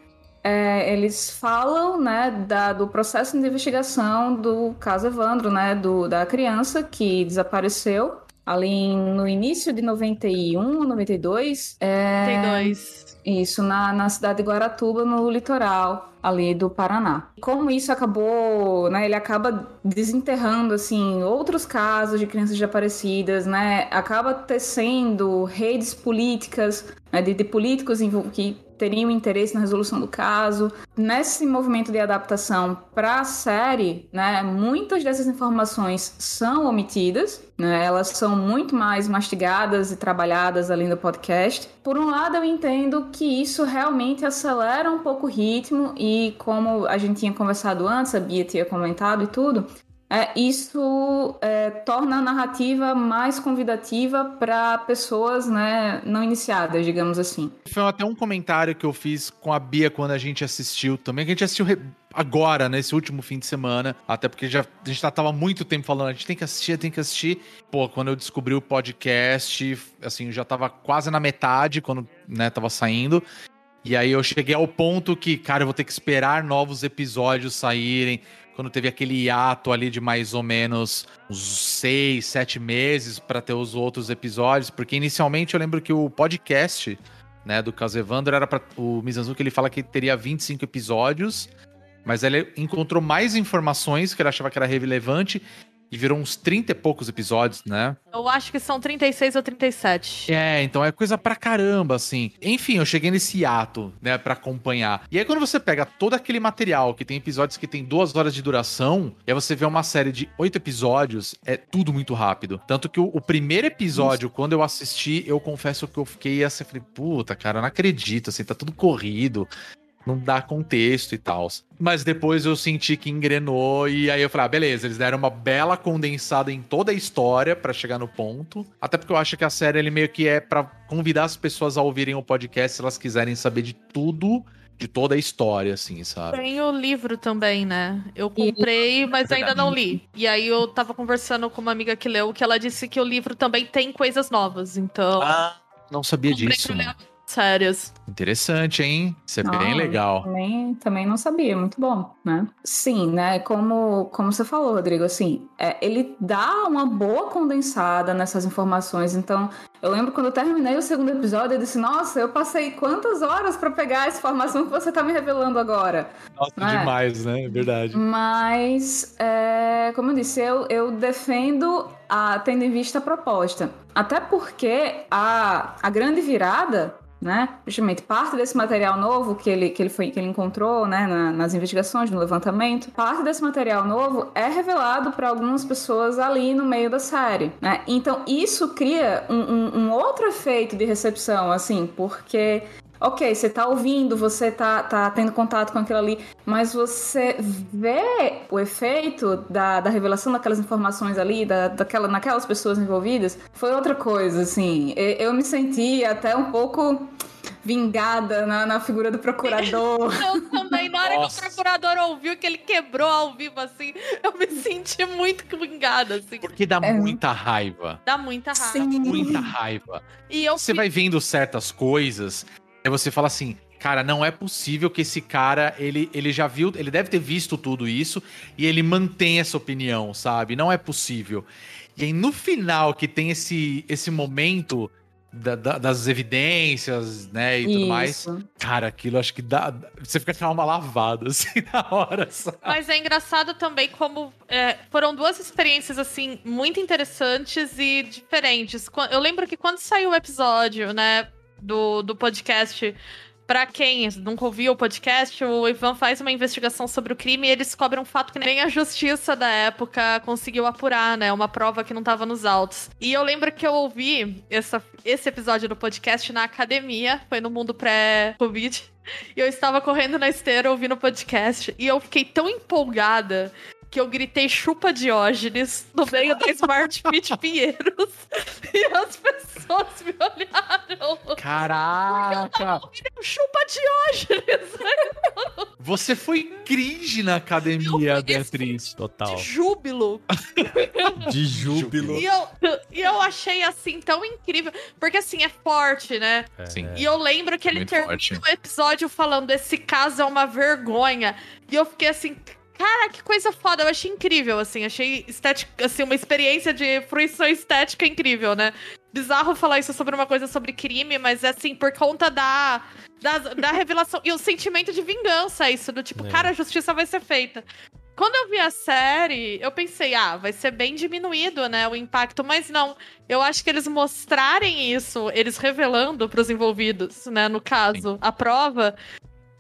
é, eles falam, né, da- do processo de investigação do caso Evandro, né, do, da criança que desapareceu ali no início de 91, 92. É, tem dois. isso, na, na cidade de Guaratuba, no litoral ali do Paraná. Como isso acabou, né, ele acaba desenterrando, assim, outros casos de crianças desaparecidas, né, acaba tecendo redes políticas, né, de, de políticos que teriam interesse na resolução do caso. Nesse movimento de adaptação para a série, né, muitas dessas informações são omitidas, né, elas são muito mais mastigadas e trabalhadas ali no podcast. Por um lado, eu entendo que isso realmente acelera um pouco o ritmo e como a gente tinha conversado antes, a Bia tinha comentado e tudo, é, isso é, torna a narrativa mais convidativa para pessoas né, não iniciadas, digamos assim. Foi até um comentário que eu fiz com a Bia quando a gente assistiu também, que a gente assistiu agora, nesse último fim de semana, até porque já, a gente tava muito tempo falando, a gente tem que assistir, tem que assistir. Pô, quando eu descobri o podcast, assim, eu já tava quase na metade, quando, né, tava saindo. E aí eu cheguei ao ponto que, cara, eu vou ter que esperar novos episódios saírem. Quando teve aquele hiato ali de mais ou menos uns seis, sete meses pra ter os outros episódios, porque inicialmente eu lembro que o podcast, né, do caso Evandro era para o Mizanzuki ele fala que teria 25 episódios, mas ele encontrou mais informações que ele achava que era relevante e virou uns 30 e poucos episódios, né? Eu acho que são 36 ou 37. É, então é coisa pra caramba, assim. Enfim, eu cheguei nesse ato, né, pra acompanhar. E aí, quando você pega todo aquele material, que tem episódios que tem duas horas de duração, e aí você vê uma série de oito episódios, é tudo muito rápido. Tanto que o, o primeiro episódio, quando eu assisti, eu confesso que eu fiquei assim, falei, puta, cara, eu não acredito, assim, tá tudo corrido. Não dá contexto e tal. Mas depois eu senti que engrenou e aí eu falei, ah, beleza, eles deram uma bela condensada em toda a história pra chegar no ponto. Até porque eu acho que a série ele meio que é pra convidar as pessoas a ouvirem o podcast se elas quiserem saber de tudo, de toda a história, assim, sabe? Tem o livro também, né? Eu comprei, mas ainda não li. E aí eu tava conversando com uma amiga que leu, que ela disse que o livro também tem coisas novas. Então, Ah, não sabia comprei disso. pra ler sérias. Interessante, hein? Isso é bem Ah, legal. Também, também não sabia, muito bom, né? Sim, né? Como, como você falou, Rodrigo, assim, é, ele dá uma boa condensada nessas informações. Então, eu lembro quando eu terminei o segundo episódio, eu disse, nossa, eu passei quantas horas pra pegar essa informação que você tá me revelando agora? Nossa, É. demais, né? É verdade. Mas, é, como eu disse, eu, eu defendo a, tendo em vista a proposta. Até porque a, a grande virada, né? Justamente parte desse material novo que ele, que ele, foi, que ele encontrou né, na- nas investigações, no levantamento, parte desse material novo é revelado para algumas pessoas ali no meio da série. Né? Então, isso cria um, um- um outro efeito de recepção, assim, porque Ok, você tá ouvindo, você tá, tá tendo contato com aquilo ali, mas você vê o efeito da, da revelação daquelas informações ali, da, daquela, naquelas pessoas envolvidas, foi outra coisa, assim. Eu me senti até um pouco vingada na, na figura do procurador. Eu também, na hora Nossa. que o procurador ouviu que ele quebrou ao vivo, assim, eu me senti muito vingada, assim. Porque dá É. muita raiva. Dá muita raiva. Sim. Muita raiva. E eu Você fi- vai vendo certas coisas, aí você fala assim, cara, não é possível que esse cara, ele, ele já viu, ele deve ter visto tudo isso e ele mantém essa opinião, sabe? Não é possível. E aí no final que tem esse, esse momento da- da- das evidências, né, e tudo mais, Isso. cara, aquilo acho que dá, você fica com a alma lavada, assim, na hora, sabe? Mas é engraçado também como é, foram duas experiências, assim, muito interessantes e diferentes. Eu lembro que quando saiu o episódio, né, do, do podcast, pra quem nunca ouviu o podcast, o Ivan faz uma investigação sobre o crime e ele descobre um fato que nem a justiça da época conseguiu apurar, né, uma prova que não tava nos autos. E eu lembro que eu ouvi essa, esse episódio do podcast na academia, foi no mundo pré-Covid. E eu estava correndo na esteira ouvindo o podcast e eu fiquei tão empolgada que eu gritei chupa Diógenes no meio da Smart Fit Pinheiros e as pessoas me olharam. Caraca! Chupa Diógenes! Você foi cringe na academia, Beatriz. Total. De júbilo. De júbilo. E eu, e eu achei assim tão incrível. Porque assim, é forte, né? Sim. E eu lembro que ele Muito termina forte. o episódio falando: esse caso é uma vergonha. E eu fiquei assim. Cara, que coisa foda, eu achei incrível, assim, achei estética, assim, uma experiência de fruição estética incrível, né? Bizarro falar isso sobre uma coisa sobre crime, mas assim, por conta da, da, da revelação e o sentimento de vingança, isso, do tipo, É. cara, a justiça vai ser feita. Quando eu vi a série, eu pensei, ah, vai ser bem diminuído, né, o impacto, mas não. Eu acho que eles mostrarem isso, eles revelando pros envolvidos, né, no caso, a prova,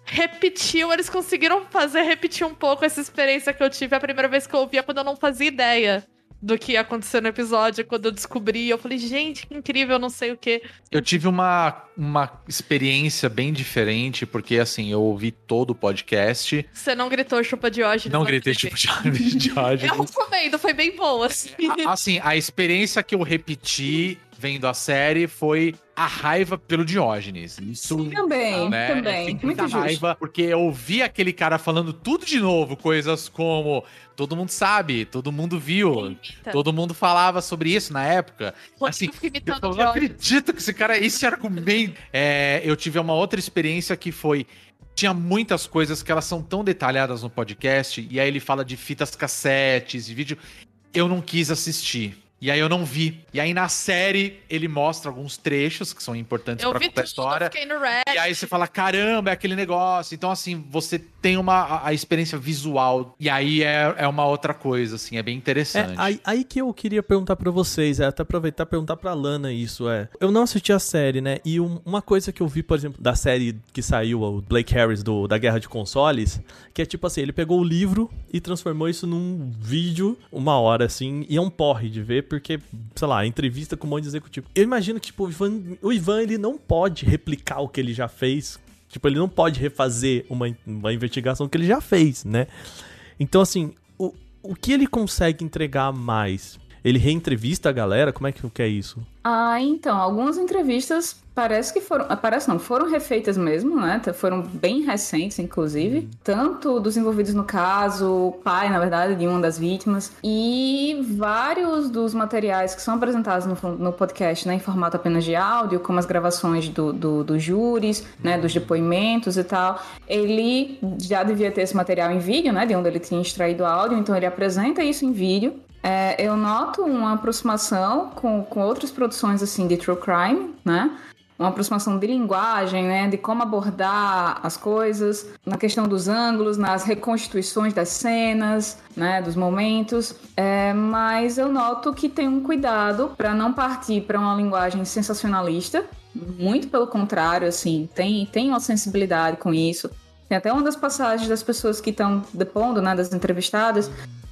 repetiu, eles conseguiram fazer repetir um pouco essa experiência que eu tive a primeira vez que eu ouvia quando eu não fazia ideia do que ia acontecer no episódio. Quando eu descobri, eu falei, gente, que incrível, não sei o quê. Eu tive uma, uma experiência bem diferente, porque assim, eu ouvi todo o podcast. Você não gritou chupa Diógenes? Não no gritei tipo de Diógenes. Eu recomendo, foi bem boa. Assim. A- Assim, a experiência que eu repeti vendo a série foi a raiva pelo Diógenes. Isso Também, né? também. Fiquei Muito com justo. raiva porque eu ouvi aquele cara falando tudo de novo, coisas como todo mundo sabe, todo mundo viu, Imita. todo mundo falava sobre isso na época. Assim, eu não Diógenes. acredito que esse cara, esse argumento. É, eu tive uma outra experiência que foi. Tinha muitas coisas que elas são tão detalhadas no podcast, e aí ele fala de fitas cassetes e vídeo. Eu não quis assistir. E aí eu não vi. E aí na série ele mostra alguns trechos que são importantes Eu pra vi contar a história. E aí você fala, caramba, é aquele negócio. Então, assim, você tem uma a, a experiência visual. E aí é, é uma outra coisa, assim, é bem É, interessante. aí, aí que eu queria perguntar pra vocês, é até aproveitar e perguntar pra Lana isso, é. Eu não assisti a série, né? E um- uma coisa que eu vi, por exemplo, da série que saiu, o Blake Harris do, da Guerra de Consoles, que é tipo assim, ele pegou o livro e transformou isso num vídeo, uma hora assim, e é um porre de ver, porque, sei lá, entrevista com um monte de executivo. Eu imagino que, tipo, o Ivan, o Ivan ele não pode replicar o que ele já fez. Tipo, ele não pode refazer uma, uma investigação que ele já fez, né? Então, assim, o, o que ele consegue entregar mais? Ele reentrevista a galera? Como é que, que é isso? Ah, então, algumas entrevistas parece que foram. Parece não, foram refeitas mesmo, né? Foram bem recentes, inclusive. Tanto dos envolvidos no caso, o pai, na verdade, de uma das vítimas. E vários dos materiais que são apresentados no, no podcast, né, em formato apenas de áudio, como as gravações do, do, dos júris, né, dos depoimentos e tal. Ele já devia ter esse material em vídeo, né? De onde ele tinha extraído áudio, então ele apresenta isso em vídeo. É, eu noto uma aproximação com, com outras produções assim de true crime, né? Uma aproximação de linguagem, né? De como abordar as coisas, na questão dos ângulos, nas reconstituições das cenas, né? Dos momentos. É, mas eu noto que tem um cuidado para não partir para uma linguagem sensacionalista. Muito pelo contrário, assim, tem, tem uma sensibilidade com isso. Tem até uma das passagens das pessoas que estão depondo, né? Das entrevistadas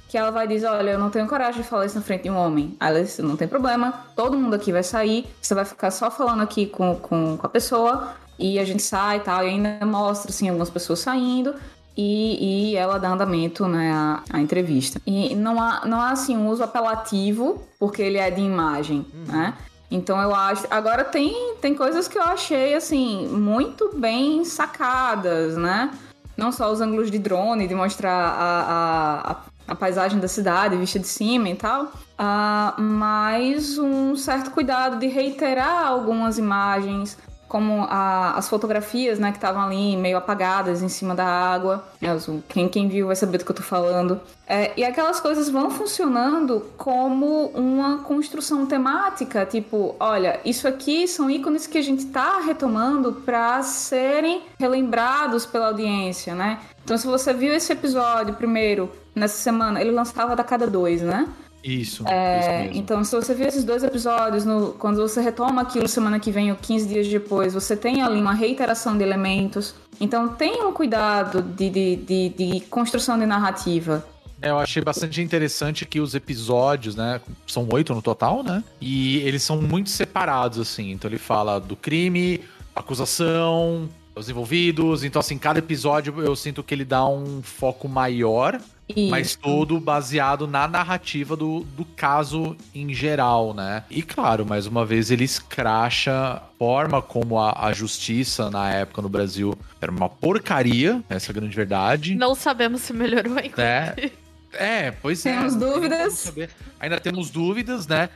que ela vai dizer, olha, eu não tenho coragem de falar isso na frente de um homem. Aí ela disse, não tem problema, todo mundo aqui vai sair, você vai ficar só falando aqui com, com, com a pessoa, e a gente sai e tal, e ainda mostra, assim, algumas pessoas saindo, e, e ela dá andamento, né, à, à entrevista. E não há, não há, assim, um uso apelativo, porque ele é de imagem, né? Então eu acho. Agora tem, tem coisas que eu achei, assim, muito bem sacadas, né? Não só os ângulos de drone, de mostrar a, a, a, a paisagem da cidade vista de cima e tal, ah, mas um certo cuidado de reiterar algumas imagens, como a- as fotografias, né, que estavam ali meio apagadas em cima da água. É, Quem, quem viu vai saber do que eu tô falando. É, e aquelas coisas vão funcionando como uma construção temática, tipo, olha, isso aqui são ícones que a gente tá retomando para serem relembrados pela audiência, né? Então, se você viu esse episódio primeiro nessa semana, ele lançava a cada dois, né? Isso, É, isso então, se você viu esses dois episódios, no- quando você retoma aquilo semana que vem ou 15 dias depois, você tem ali uma reiteração de elementos. Então, tem um cuidado de, de, de, de construção de narrativa. É, eu achei bastante interessante que os episódios, né? São oito no total, né? E eles são muito separados, assim. Então ele fala do crime, acusação, os envolvidos. Então, assim, cada episódio eu sinto que ele dá um foco maior, E mas todo baseado na narrativa do, do caso em geral, né? E claro, mais uma vez, ele escracha a forma como a, a justiça na época no Brasil era uma porcaria, essa é a grande verdade. Não sabemos se melhorou enquanto. É. É, pois é. Temos não tem dúvidas. Ainda temos dúvidas, né?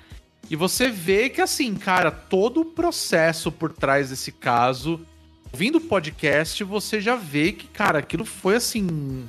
E você vê que, assim, cara, todo o processo por trás desse caso, ouvindo o podcast, você já vê que, cara, aquilo foi, assim,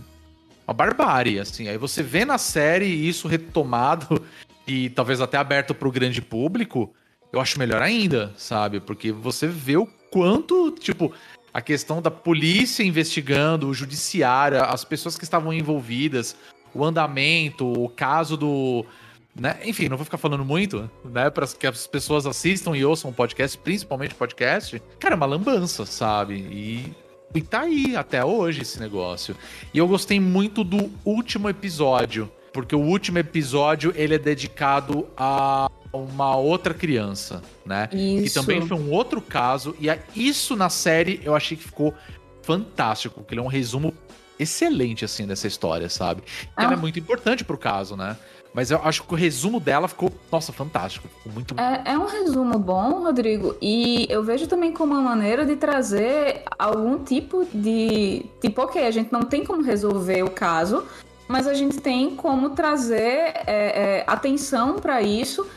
uma barbárie, assim. Aí você vê na série isso retomado e talvez até aberto pro grande público, eu acho melhor ainda, sabe? Porque você vê o quanto, tipo, a questão da polícia investigando, o judiciário, as pessoas que estavam envolvidas, o andamento, o caso do. Né? Enfim, não vou ficar falando muito, né? Para que as pessoas assistam e ouçam o podcast, principalmente podcast. Cara, é uma lambança, sabe? E, e tá aí até hoje esse negócio. E eu gostei muito do último episódio. porque o último episódio ele é dedicado a uma outra criança, né? Isso. Que também foi um outro caso. E isso na série eu achei que ficou fantástico, porque ele é um resumo excelente, assim, dessa história, sabe? Ah. Ela é muito importante pro caso, né? Mas eu acho que o resumo dela ficou, nossa, fantástico. Ficou muito É, é um resumo bom, Rodrigo, e eu vejo também como uma maneira de trazer algum tipo de. Tipo, ok, a gente não tem como resolver o caso, mas a gente tem como trazer é, é, atenção pra isso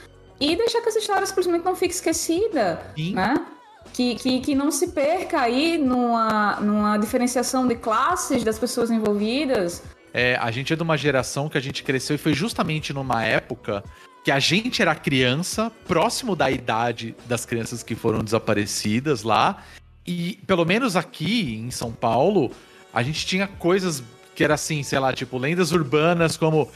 e deixar que essa história simplesmente não fique esquecida, Sim. né? Que, que, que não se perca aí numa, numa diferenciação de classes das pessoas envolvidas. É, a gente é de uma geração que a gente cresceu e foi justamente numa época que a gente era criança, próximo da idade das crianças que foram desaparecidas lá. E pelo menos aqui em São Paulo, a gente tinha coisas que era assim, sei lá, tipo lendas urbanas como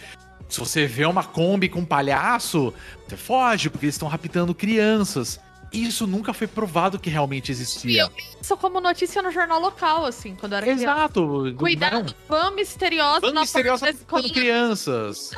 se você vê uma Kombi com um palhaço, você foge porque eles estão raptando crianças. Isso nunca foi provado que realmente existia. Isso como notícia no jornal local, assim, quando eu era criança. Exato. Cuidado, van misteriosa na misteriosa porta escola, crianças.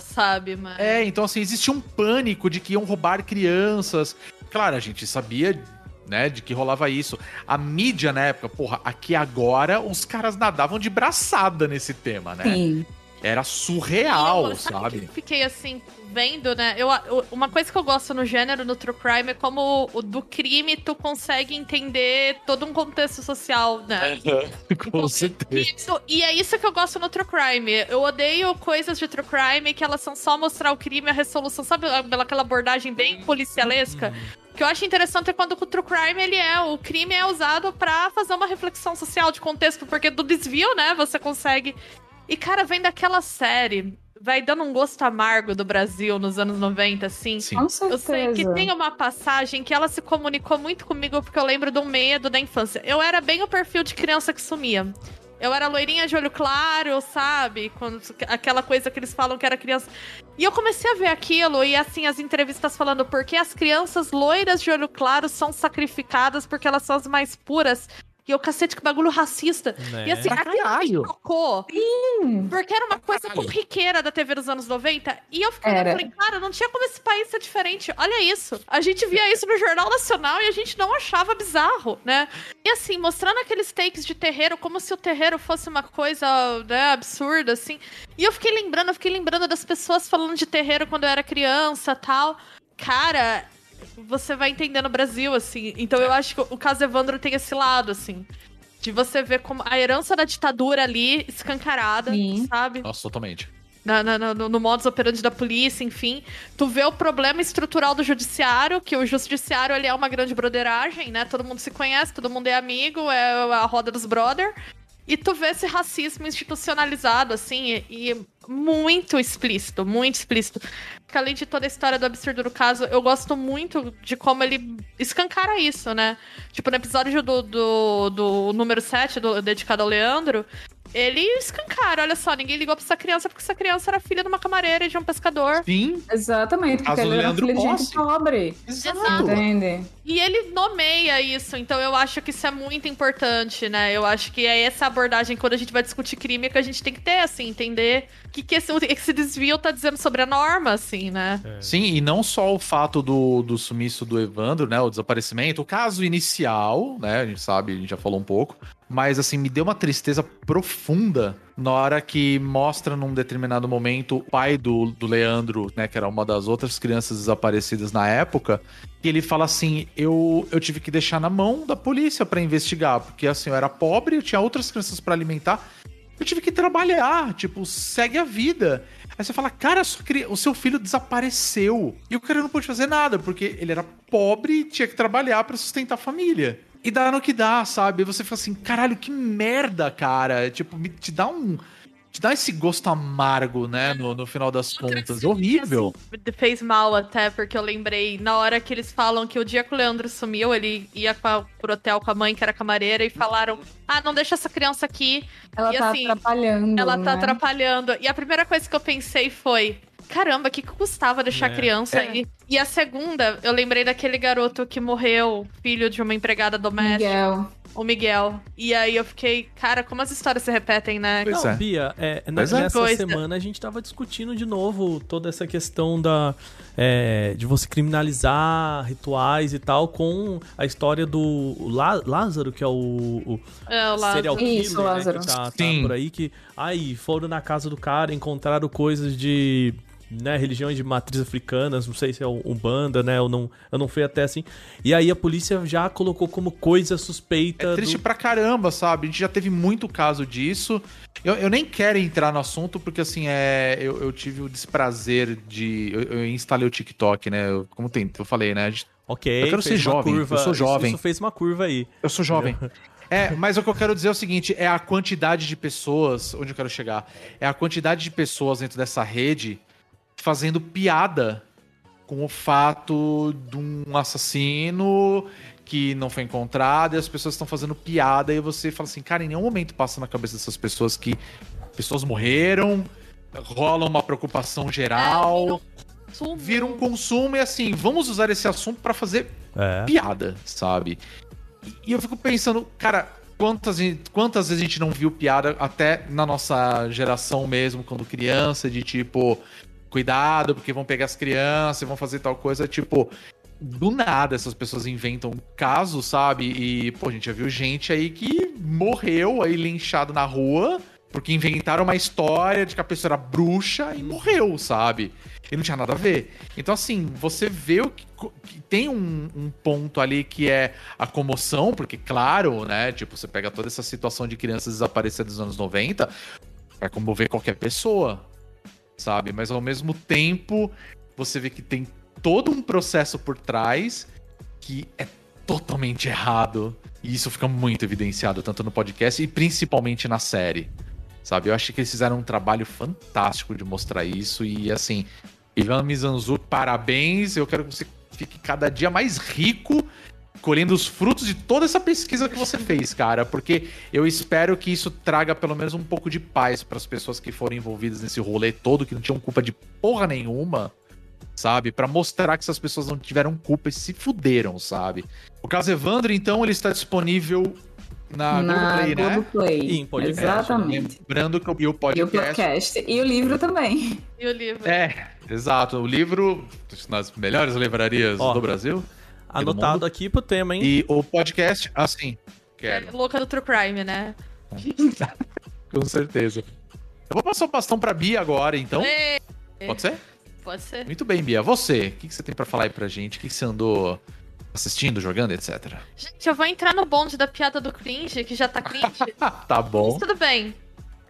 sabe, mano? É, então assim, existia um pânico de que iam roubar crianças. Claro, a gente sabia, né, de que rolava isso. A mídia na época, porra, aqui agora os caras nadavam de braçada nesse tema, né? Sim. Era surreal, eu- sabe sabe? que eu fiquei assim, vendo, né? Eu, uma coisa que eu gosto no gênero, no true crime, é como o do crime tu consegue entender todo um contexto social, né? Com certeza. Isso, e é isso que eu gosto no True Crime. Eu odeio coisas de True Crime que elas são só mostrar o crime a resolução. Sabe aquela abordagem bem policialesca? O que eu acho interessante é quando o True Crime ele é. O crime é usado pra fazer uma reflexão social de contexto, porque do desvio, né, você consegue. E, cara, vem daquela série. Vai dando um gosto amargo do Brasil nos anos 90, assim. Sim. Com Eu certeza. sei que tem uma passagem que ela se comunicou muito comigo porque eu lembro de um medo da infância. Eu era bem o perfil de criança que sumia. Eu era loirinha de olho claro, sabe? Quando, aquela coisa que eles falam que era criança. E eu comecei a ver aquilo e assim, as entrevistas falando por que as crianças loiras de olho claro são sacrificadas porque elas são as mais puras. E eu, cacete, que bagulho racista. Né? E assim, Pra aquilo me caralho. tocou. Sim. Porque era uma coisa caralho. corriqueira da TV dos anos 90. E eu fiquei Era. olhando e falei, cara, não tinha como esse país ser diferente. Olha isso. A gente via isso no Jornal Nacional e a gente não achava bizarro, né? E assim, mostrando aqueles takes de terreiro como se o terreiro fosse uma coisa né, absurda, assim. E eu fiquei lembrando, eu fiquei lembrando das pessoas falando de terreiro quando eu era criança tal. Cara, você vai entendendo o Brasil, assim. Então eu acho que o caso Evandro tem esse lado, assim. De você ver como a herança da ditadura ali escancarada, Sim. sabe? Nossa, totalmente. Na- na- no, no modus operandi da polícia, enfim. Tu vê o problema estrutural do judiciário, que o judiciário ele é uma grande broderagem, né? Todo mundo se conhece, todo mundo é amigo, é a roda dos brother. E tu vê esse racismo institucionalizado, assim, e, muito explícito, muito explícito. Porque além de toda a história do absurdo do caso, eu gosto muito de como ele escancara isso, né? Tipo, no episódio do, do, do número 7, do, dedicado ao Leandro, ele escancara, olha só, ninguém ligou pra essa criança porque essa criança era filha de uma camareira e de um pescador. Sim, Exatamente, porque ele era filho de gente pobre. exato. Entende? E ele nomeia isso, então eu acho que isso é muito importante, né? Eu acho que é essa abordagem quando a gente vai discutir crime que a gente tem que ter, assim, entender que, que esse, esse desvio tá dizendo sobre a norma, assim, né? Sim, e não só o fato do, do sumiço do Evandro, né? O desaparecimento, o caso inicial, né? A gente sabe, a gente já falou um pouco. Mas, assim, me deu uma tristeza profunda na hora que mostra num determinado momento o pai do, do Leandro, né? Que era uma das outras crianças desaparecidas na época. E ele fala assim: eu, eu tive que deixar na mão da polícia pra investigar, porque assim, eu era pobre, eu tinha outras crianças pra alimentar. Eu tive que trabalhar, tipo, segue a vida. Aí você fala, cara, o seu filho desapareceu. E o cara não pôde fazer nada, porque ele era pobre e tinha que trabalhar pra sustentar a família. E dá no que dá, sabe? E você fica assim, caralho, que merda, cara. Tipo, me- te dá um. Te dá esse gosto amargo, né? No, no final das contas. Horrível. Fez mal até, porque eu lembrei, na hora que eles falam que o dia que o Leandro sumiu, ele ia pra, pro hotel com a mãe, que era camareira, e falaram: Ah, não deixa essa criança aqui. Ela E tá assim, atrapalhando. Ela tá né? atrapalhando. E a primeira coisa que eu pensei foi: caramba, o que, que custava deixar É. a criança aí? E a segunda, eu lembrei daquele garoto que morreu, filho de uma empregada doméstica, Miguel. o Miguel. E aí eu fiquei, cara, como as histórias se repetem, né? Pois Não, é. Bia, é, na- Pois é. nessa Coisa. semana a gente tava discutindo de novo toda essa questão da é, de você criminalizar rituais e tal com a história do Lá- Lázaro, que é o, o É, o Lázaro. serial killer, Isso, né, Lázaro. que tá, tá por aí, que aí foram na casa do cara, encontraram coisas de né, religiões de matriz africanas, não sei se é um Umbanda, né, eu não, eu não fui até assim, e aí a polícia já colocou como coisa suspeita É triste do... pra caramba, sabe? A gente já teve muito caso disso. Eu, eu nem quero entrar no assunto, porque assim, é, eu, eu tive o desprazer de. Eu, eu instalei o TikTok, né? Eu, como tem, eu falei, né? Gente- Ok, Eu quero ser jovem, eu curva- sou isso- jovem. Isso, fez uma curva aí. Eu sou jovem. É, mas o que eu quero dizer é o seguinte: é a quantidade de pessoas. Onde eu quero chegar? É a quantidade de pessoas dentro dessa rede fazendo piada com o fato de um assassino que não foi encontrado e as pessoas estão fazendo piada e você fala assim, cara, em nenhum momento passa na cabeça dessas pessoas que pessoas morreram, rola uma preocupação geral, Sumo. vira um consumo e assim, vamos usar esse assunto pra fazer É. piada, sabe? E eu fico pensando, cara, quantas, quantas vezes a gente não viu piada até na nossa geração mesmo, quando criança, de tipo, cuidado, porque vão pegar as crianças vão fazer tal coisa, tipo. Do nada essas pessoas inventam casos, sabe? E, pô, a gente já viu gente aí que morreu aí linchado na rua porque inventaram uma história de que a pessoa era bruxa e morreu, sabe? E não tinha nada a ver. Então, assim, você vê o que, que tem um, um ponto ali que é a comoção, porque, claro, né? Tipo, você pega toda essa situação de crianças desaparecidas dos anos 90, vai comover qualquer pessoa, sabe? Mas ao mesmo tempo, você vê que tem todo um processo por trás que é totalmente errado. E isso fica muito evidenciado, tanto no podcast e principalmente na série. Sabe? Eu acho que eles fizeram um trabalho fantástico de mostrar isso. E assim, Ivan Mizanzu, parabéns. Eu quero que você fique cada dia mais rico colhendo os frutos de toda essa pesquisa que você fez, cara, porque eu espero que isso traga pelo menos um pouco de paz para as pessoas que foram envolvidas nesse rolê todo, que não tinham culpa de porra nenhuma, sabe? Para mostrar que essas pessoas não tiveram culpa e se fuderam, sabe? O caso Evandro, então, ele está disponível na, na Globoplay, né? Globoplay. E em podcast, Exatamente. Lembrando que o, e o E o podcast. podcast. E o livro também. E o livro. É, exato. O livro nas melhores livrarias Ó, do Brasil. Anotado aqui pro tema, hein? E o podcast, assim, É quero, louca do True Crime, né? com certeza. Eu vou passar o bastão pra Bia agora, então. É, Pode ser? pode ser. Muito bem, Bia. Você, o que, que você tem pra falar aí pra gente? O que, que você andou assistindo, jogando, etc? Gente, eu vou entrar no bonde da piada do cringe, que já tá cringe. tá bom. Mas tudo bem.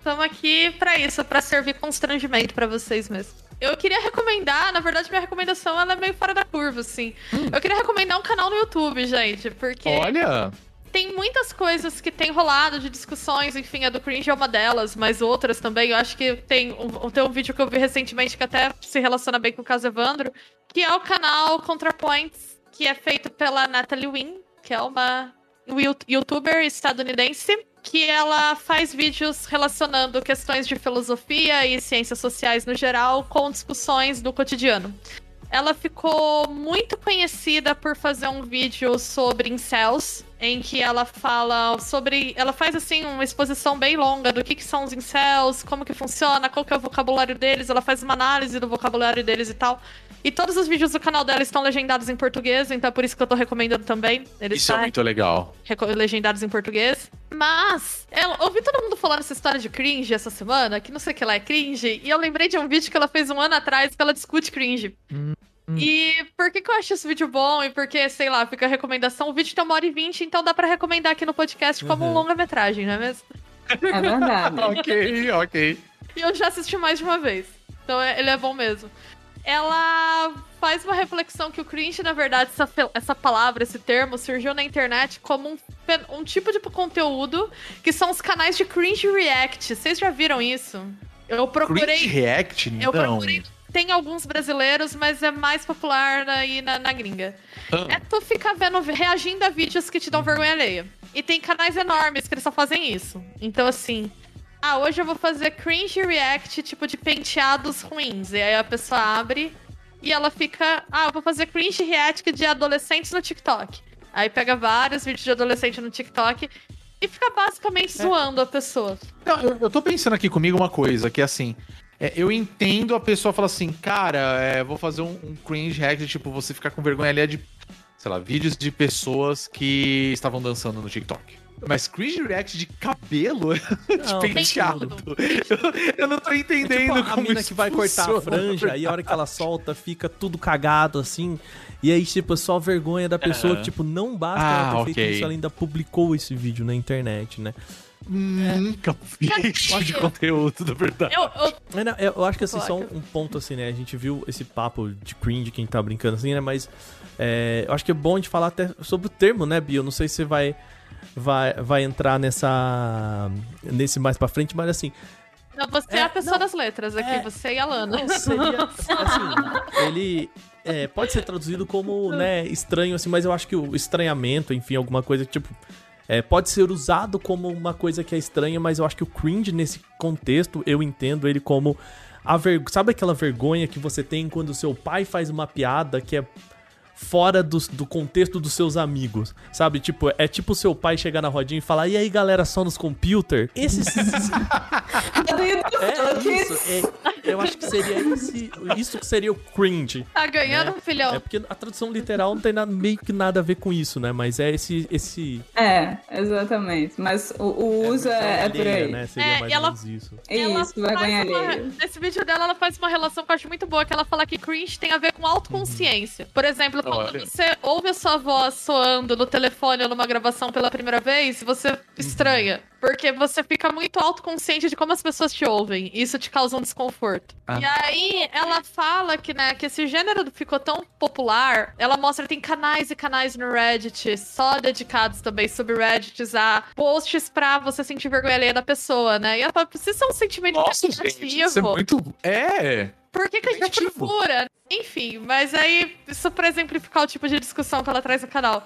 Estamos aqui pra isso, pra servir constrangimento pra vocês mesmo. Eu queria recomendar, na verdade, minha recomendação ela é meio fora da curva, assim. Eu queria recomendar um canal no YouTube, gente, porque Olha, tem muitas coisas que tem rolado de discussões, enfim, a do Cringe é uma delas, mas outras também. Eu acho que tem um, tem um vídeo que eu vi recentemente que até se relaciona bem com o caso Evandro, que é o canal ContraPoints, que é feito pela Natalie Wynn, que é uma youtuber estadunidense, que ela faz vídeos relacionando questões de filosofia e ciências sociais no geral com discussões do cotidiano. Ela ficou muito conhecida por fazer um vídeo sobre incels, em que ela fala sobre. Ela faz assim uma exposição bem longa do que, que são os incels, como que funciona, qual que é o vocabulário deles, ela faz uma análise do vocabulário deles e tal. E todos os vídeos do canal dela estão legendados em português, então é por isso que eu tô recomendando também. Ele isso é está muito legal. legendados em português. Mas, ela, ouvi todo mundo falando essa história de cringe essa semana, que não sei o que lá é cringe, e eu lembrei de um vídeo que ela fez um ano atrás que ela discute cringe. E por que, que eu acho esse vídeo bom? E porque, sei lá, fica a recomendação. O vídeo tem uma hora e vinte, então dá pra recomendar aqui no podcast como um Uhum. longa-metragem, não é mesmo? É verdade. ok, ok. E eu já assisti mais de uma vez. Então é- ele é bom mesmo. Ela faz uma reflexão que o cringe, na verdade, essa, essa palavra, esse termo, surgiu na internet como um, um tipo de conteúdo que são os canais de cringe react. Vocês já viram isso? Eu procurei. Cringe React, Eu não. procurei. Tem alguns brasileiros, mas é mais popular aí na, na gringa. Ah. É tu ficar vendo, reagindo a vídeos que te dão vergonha alheia. E tem canais enormes que eles só fazem isso. Então, assim. Ah, hoje eu vou fazer cringe react, tipo de penteados ruins. E aí a pessoa abre e ela fica, ah, eu vou fazer cringe react de adolescentes no TikTok. Aí pega vários vídeos de adolescente no TikTok e fica basicamente zoando a pessoa. Não, eu, eu tô pensando aqui comigo uma coisa, que é assim. é, eu entendo a pessoa falar assim, cara, é, vou fazer um, um cringe hack, tipo, você ficar com vergonha ali é de, sei lá, vídeos de pessoas que estavam dançando no TikTok. Mas cringe react de cabelo? de Não, penteado. Eu, eu não tô É entendendo tipo a como mina isso que vai cortar a franja e a hora que ela solta fica tudo cagado assim. E aí, tipo, é só vergonha da pessoa que, tipo, não basta Ah, ela ter feito ok. isso, ela ainda publicou esse vídeo na internet, né? Nunca vi esse tipo de conteúdo, na verdade. Eu, eu- Mas não, eu acho que assim, só um, um ponto assim, né? A gente viu esse papo de cringe, quem tá brincando assim, né? Mas é, eu acho que é bom a gente falar até sobre o termo, né, Bia? Eu não sei se você vai, vai, vai entrar nessa. nesse mais pra frente, mas assim, não, você é, É, a pessoa não, das letras aqui, é. você e a Lana. seria assim, ele é, pode ser traduzido como, né, estranho assim, mas eu acho que o estranhamento, enfim, alguma coisa tipo é, pode ser usado como uma coisa que é estranha, mas eu acho que o cringe nesse contexto, eu entendo ele como a ver... sabe aquela vergonha que você tem quando seu pai faz uma piada que é fora do, do contexto dos seus amigos, sabe? Tipo, é tipo o seu pai chegar na rodinha e falar, e aí galera, só nos computer? Esses é isso, é, eu acho que seria esse, isso que seria o cringe. Tá ganhando, É. filhão. É porque a tradução literal não tem nada, meio que nada a ver com isso, né? Mas é esse. esse É, exatamente. Mas o, o uso é, é por alheia, aí. Né? Seria É, mais e ou ela- menos isso. Ela Isso, vergonha uma- alheia. Nesse vídeo dela, ela faz uma relação que eu acho muito boa, que ela fala que cringe tem a ver com autoconsciência. Por exemplo, quando Olha. você ouve a sua voz soando no telefone ou numa gravação pela primeira vez, você estranha. Porque você fica muito autoconsciente de como as pessoas te ouvem. E isso te causa um desconforto. Ah. E aí, ela fala que, né, que esse gênero ficou tão popular. Ela mostra que tem canais e canais no Reddit, só dedicados também, subreddits, a posts pra você sentir vergonha alheia da pessoa, né? E ela fala, precisa ser um sentimento Nossa, negativo. gente, isso é muito. É! Por que, que a gente Negativo. procura? Enfim, mas aí, isso pra exemplificar o tipo de discussão que ela traz no canal.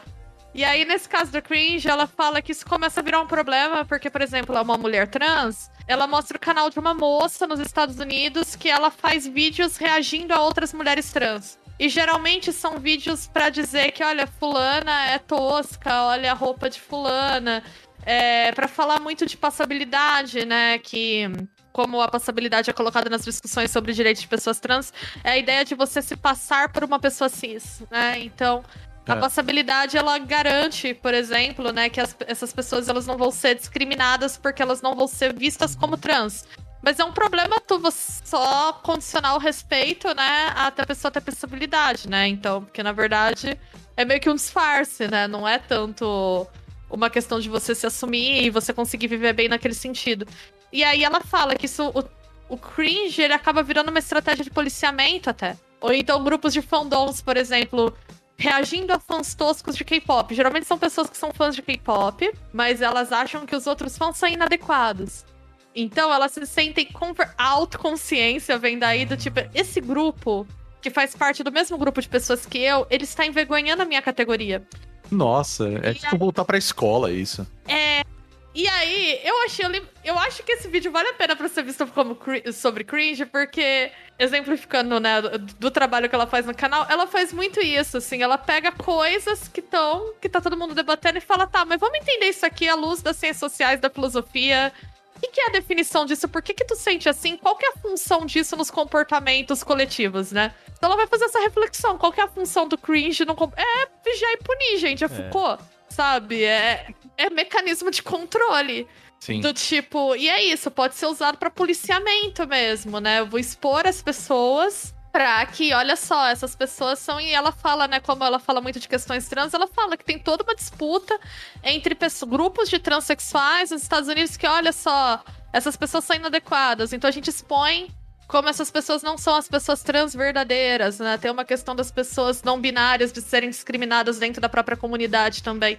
E aí, nesse caso do cringe, ela fala que isso começa a virar um problema, porque, por exemplo, ela é uma mulher trans, ela mostra o canal de uma moça nos Estados Unidos que ela faz vídeos reagindo a outras mulheres trans. E geralmente são vídeos pra dizer que, olha, fulana é tosca, olha a roupa de fulana. É, para falar muito de passabilidade, né? Que como a passabilidade é colocada nas discussões sobre direitos de pessoas trans, é a ideia de você se passar por uma pessoa cis, né? Então, a É. passabilidade ela garante, por exemplo, né, que as- essas pessoas elas não vão ser discriminadas porque elas não vão ser vistas como trans. Mas é um problema tu só condicionar o respeito, né, até a pessoa ter passabilidade, né? Então, porque na verdade é meio que um disfarce, né? Não é tanto uma questão de você se assumir e você conseguir viver bem naquele sentido. E aí ela fala que isso, o, o cringe, ele acaba virando uma estratégia de policiamento até. Ou então grupos de fandoms, por exemplo, reagindo a fãs toscos de K-pop. Geralmente são pessoas que são fãs de K-pop, mas elas acham que os outros fãs são inadequados. Então elas se sentem com autoconsciência, vem daí do tipo, esse grupo que faz parte do mesmo grupo de pessoas que eu, ele está envergonhando a minha categoria. Nossa, é E tipo voltar pra escola isso. É. E aí, eu achei. eu acho que esse vídeo vale a pena pra ser visto como cri- sobre cringe, porque, exemplificando, né, do, do trabalho que ela faz no canal, ela faz muito isso, assim. Ela pega coisas que estão. que tá todo mundo debatendo e fala, tá, mas vamos entender isso aqui à luz das ciências sociais, da filosofia. O que, que é a definição disso? Por que, que tu sente assim? Qual que é a função disso nos comportamentos coletivos, né? Então ela vai fazer essa reflexão. Qual que é a função do cringe no. É vigiar e punir, gente. É Foucault, sabe? É, é mecanismo de controle. Sim. Do tipo, e é isso, pode ser usado pra policiamento mesmo, né? Eu vou expor as pessoas pra que, olha só, essas pessoas são. E ela fala, né? Como ela fala muito de questões trans, ela fala que tem toda uma disputa entre pesso- grupos de transexuais nos Estados Unidos que, olha só, essas pessoas são inadequadas. Então a gente expõe como essas pessoas não são as pessoas trans verdadeiras, né? Tem uma questão das pessoas não binárias de serem discriminadas dentro da própria comunidade também.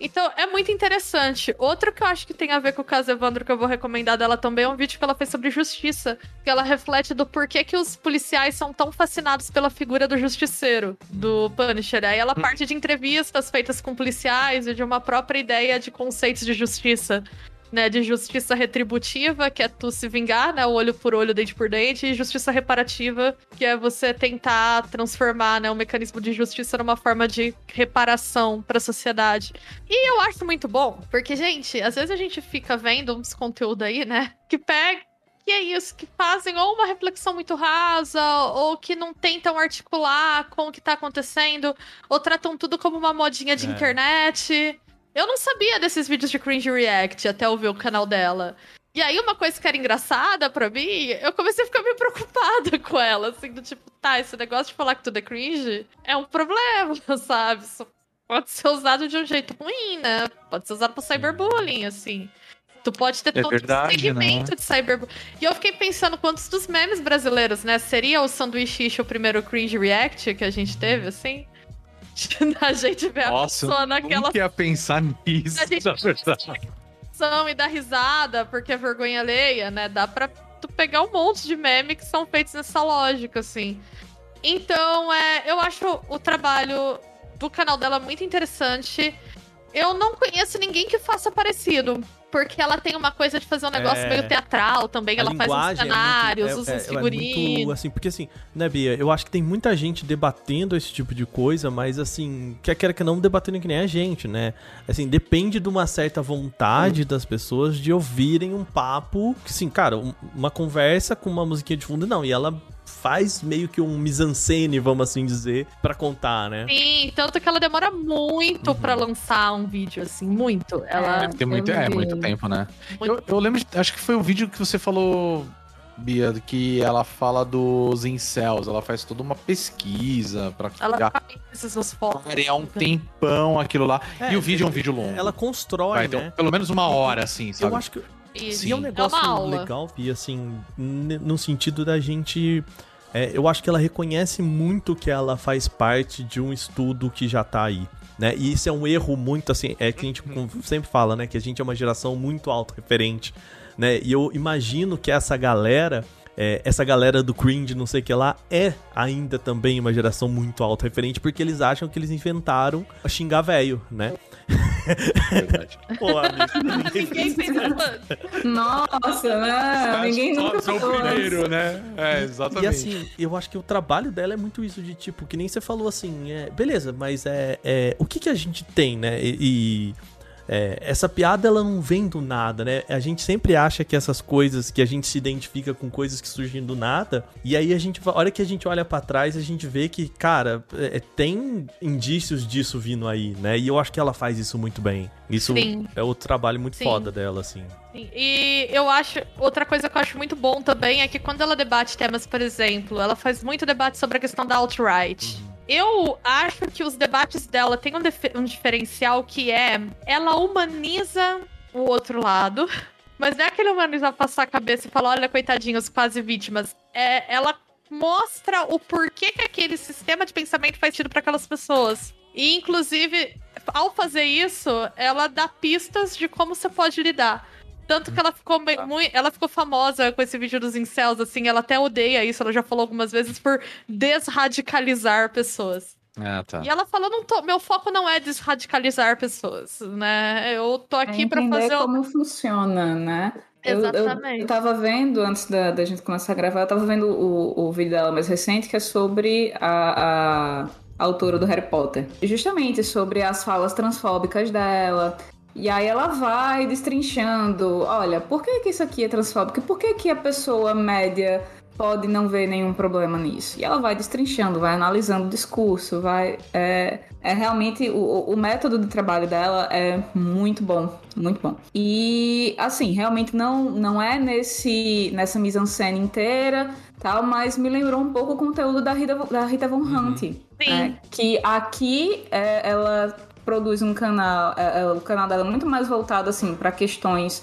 Então, é muito interessante. Outro que eu acho que tem a ver com o caso Evandro, que eu vou recomendar dela também, é um vídeo que ela fez sobre justiça. Que ela reflete do porquê que os policiais são tão fascinados pela figura do justiceiro, do Punisher. Aí ela parte de entrevistas feitas com policiais e de uma própria ideia de conceitos de justiça. Né, de justiça retributiva, que é tu se vingar, né, olho por olho, dente por dente, e justiça reparativa, que é você tentar transformar, né, o mecanismo de justiça numa forma de reparação para a sociedade. E eu acho muito bom, porque gente, às vezes a gente fica vendo uns conteúdo aí, né, que pega que é isso, que fazem ou uma reflexão muito rasa, ou que não tentam articular com o que tá acontecendo, ou tratam tudo como uma modinha de É. internet. Eu não sabia desses vídeos de cringe react até eu ver o canal dela. E aí, uma coisa que era engraçada pra mim, eu comecei a ficar meio preocupada com ela, assim, do tipo, tá, esse negócio de falar que tudo é cringe é um problema, sabe? Isso pode ser usado de um jeito ruim, né? Pode ser usado pra cyberbullying, assim. Tu pode ter É todo verdade, um segmento de cyberbullying. E eu fiquei pensando quantos dos memes brasileiros, né? Seria o sanduíche o primeiro cringe react que a gente teve, assim? a gente a Nossa, pessoa eu naquela nunca ia pensar nisso, A gente- na verdade. situação e dar risada, porque é vergonha alheia, né? Dá pra tu pegar um monte de meme que são feitos nessa lógica, assim. Então, é, eu acho o trabalho do canal dela muito interessante. Eu não conheço ninguém que faça parecido. Porque ela tem uma coisa de fazer um negócio É. meio teatral também. A ela faz linguagem é muito- cenários, é- usa é- uns é figurinos. muito, assim, porque assim, né, Bia? Eu acho que tem muita gente debatendo esse tipo de coisa, mas assim, quer queira que não debatendo que nem a gente, né? Assim, depende de uma certa vontade das pessoas de ouvirem um papo, que assim, cara, um- uma conversa com uma musiquinha de fundo, não, e ela faz meio que um mise-en-scène, vamos assim dizer, pra contar, né? Sim, tanto que ela demora muito Uhum. pra lançar um vídeo, assim, muito. Ela. Tem muito, é, muito tempo, né? Muito- Eu, eu lembro, de- acho que foi o vídeo que você falou, Bia, que ela fala dos incels, ela faz toda uma pesquisa pra Ela criar é um tempão aquilo lá. É, e o vídeo é um vídeo longo. Ela constrói, Vai né? pelo menos uma hora, assim, sabe? Eu acho que Isso. E é um negócio aula. legal, e assim, no sentido da gente. é, eu acho que ela reconhece muito que ela faz parte de um estudo que já tá aí. Né? E isso é um erro muito assim, é que a gente sempre fala, né? Que a gente é uma geração muito autorreferente, né? E eu imagino que essa galera, é, essa galera do cringe, não sei o que lá, é ainda também uma geração muito autorreferente, porque eles acham que eles inventaram a xingar velho, né? Verdade. Pô, amigo, Ninguém fez isso. Nossa, né? Ninguém nunca o primeiro, né? É, exatamente. E assim, eu acho que o trabalho dela é muito isso de tipo, que nem você falou assim, é, beleza, mas é, é o que que a gente tem, né? E, e, é, essa piada ela não vem do nada, né? A gente sempre acha que essas coisas, que a gente se identifica com coisas que surgem do nada, e aí a gente, a hora que a gente olha pra trás, a gente vê que, cara, é, tem indícios disso vindo aí, né? E eu acho que ela faz isso muito bem. Isso Sim. é outro trabalho muito Sim. foda dela, assim. Sim, E eu acho. Outra coisa que eu acho muito bom também é que quando ela debate temas, por exemplo, ela faz muito debate sobre a questão da alt-right. Eu acho que os debates dela têm um, um diferencial que é ela humaniza o outro lado. Mas não é aquele humanizar passar a cabeça e falar, olha, coitadinhos, quase vítimas. É, ela mostra o porquê que aquele sistema de pensamento faz sentido para aquelas pessoas. E, inclusive, ao fazer isso, ela dá pistas de como você pode lidar. Tanto que ela ficou me- mui- ela ficou famosa com esse vídeo dos incels, assim, ela até odeia isso, ela já falou algumas vezes por desradicalizar pessoas. Ah, tá. E ela falou, não tô, meu foco não é desradicalizar pessoas, né? Eu tô aqui é pra entender fazer o- como funciona, né? Eu- Eu, Exatamente. eu tava vendo, antes da, da gente começar a gravar, eu tava vendo o, o vídeo dela mais recente, que é sobre a, a autora do Harry Potter. Justamente sobre as falas transfóbicas dela. E aí ela vai destrinchando, olha, por que, que isso aqui é transfóbico? Por que, que a pessoa média pode não ver nenhum problema nisso? E ela vai destrinchando, vai analisando o discurso, vai... É, é realmente... O, o método de trabalho dela é muito bom, muito bom. E, assim, realmente não, não é nesse, nessa mise-en-scène inteira, tal, mas me lembrou um pouco o conteúdo da Rita, da Rita Von Hunt. Sim. né? Que aqui é, ela produz um canal, é, é, o canal dela é muito mais voltado assim para questões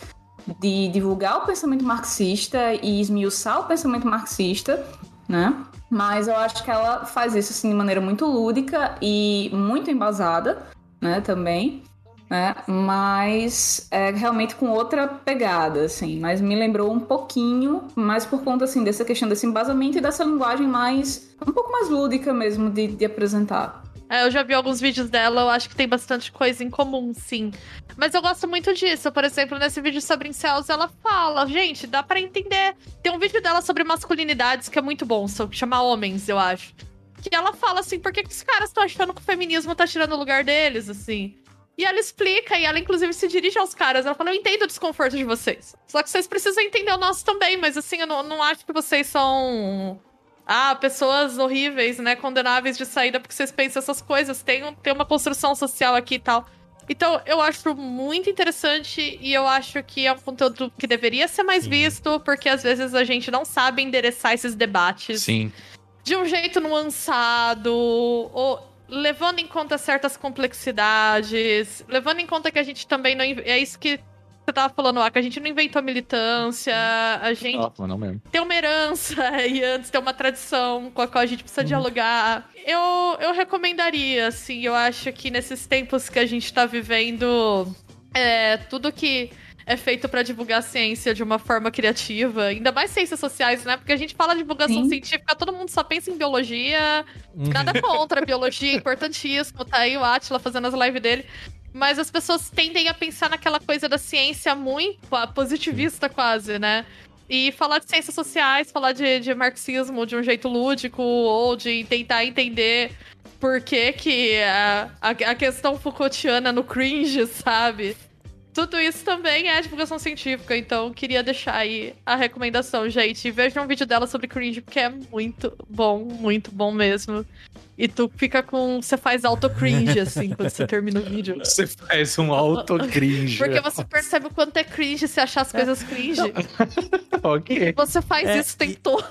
de divulgar o pensamento marxista e esmiuçar o pensamento marxista, né? Mas eu acho que ela faz isso assim de maneira muito lúdica e muito embasada, né, também. Né? Mas é realmente com outra pegada, assim. Mas me lembrou um pouquinho, mais por conta, assim, dessa questão desse embasamento e dessa linguagem mais... um pouco mais lúdica mesmo de, de apresentar. É, eu já vi alguns vídeos dela, eu acho que tem bastante coisa em comum, sim. Mas eu gosto muito disso. Por exemplo, nesse vídeo sobre incels, ela fala, gente, dá para entender. Tem um vídeo dela sobre masculinidades que é muito bom, que chama Homens, eu acho. Que ela fala assim, por que, que os caras estão achando que o feminismo tá tirando o lugar deles, assim? E ela explica, e ela inclusive se dirige aos caras. Ela fala: Eu entendo o desconforto de vocês. Só que vocês precisam entender o nosso também, mas assim, eu não, não acho que vocês são ah, pessoas horríveis, né, condenáveis de saída porque vocês pensam essas coisas. Tem, tem uma construção social aqui e tal. Então, eu acho muito interessante e eu acho que é um conteúdo que deveria ser mais Sim. visto, porque às vezes a gente não sabe endereçar esses debates. Sim. De um jeito nuançado, ou levando em conta certas complexidades, levando em conta que a gente também não. É isso que você tava falando lá, que a gente não inventou militância, a gente oh, não mesmo. tem uma herança e antes tem uma tradição com a qual a gente precisa uhum. dialogar. Eu, eu recomendaria, assim, eu acho que nesses tempos que a gente tá vivendo, é, tudo que é feito para divulgar a ciência de uma forma criativa, ainda mais ciências sociais, né? Porque a gente fala de divulgação Sim. científica, todo mundo só pensa em biologia, uhum. nada contra a biologia, importantíssimo, tá aí o Atila fazendo as lives dele. Mas as pessoas tendem a pensar naquela coisa da ciência muito positivista, quase, né? E falar de ciências sociais, falar de, de marxismo de um jeito lúdico, ou de tentar entender por que, que a, a, a questão Foucaultiana no cringe, sabe? Tudo isso também é divulgação científica, então queria deixar aí a recomendação, gente. Vejam um vídeo dela sobre cringe, porque é muito bom, muito bom mesmo. E tu fica com. Você faz auto-cringe, assim, quando você termina o vídeo. Você faz um auto-cringe. Porque você percebe o quanto é cringe se achar as coisas cringe. ok. Você faz é, isso, tem e... todos.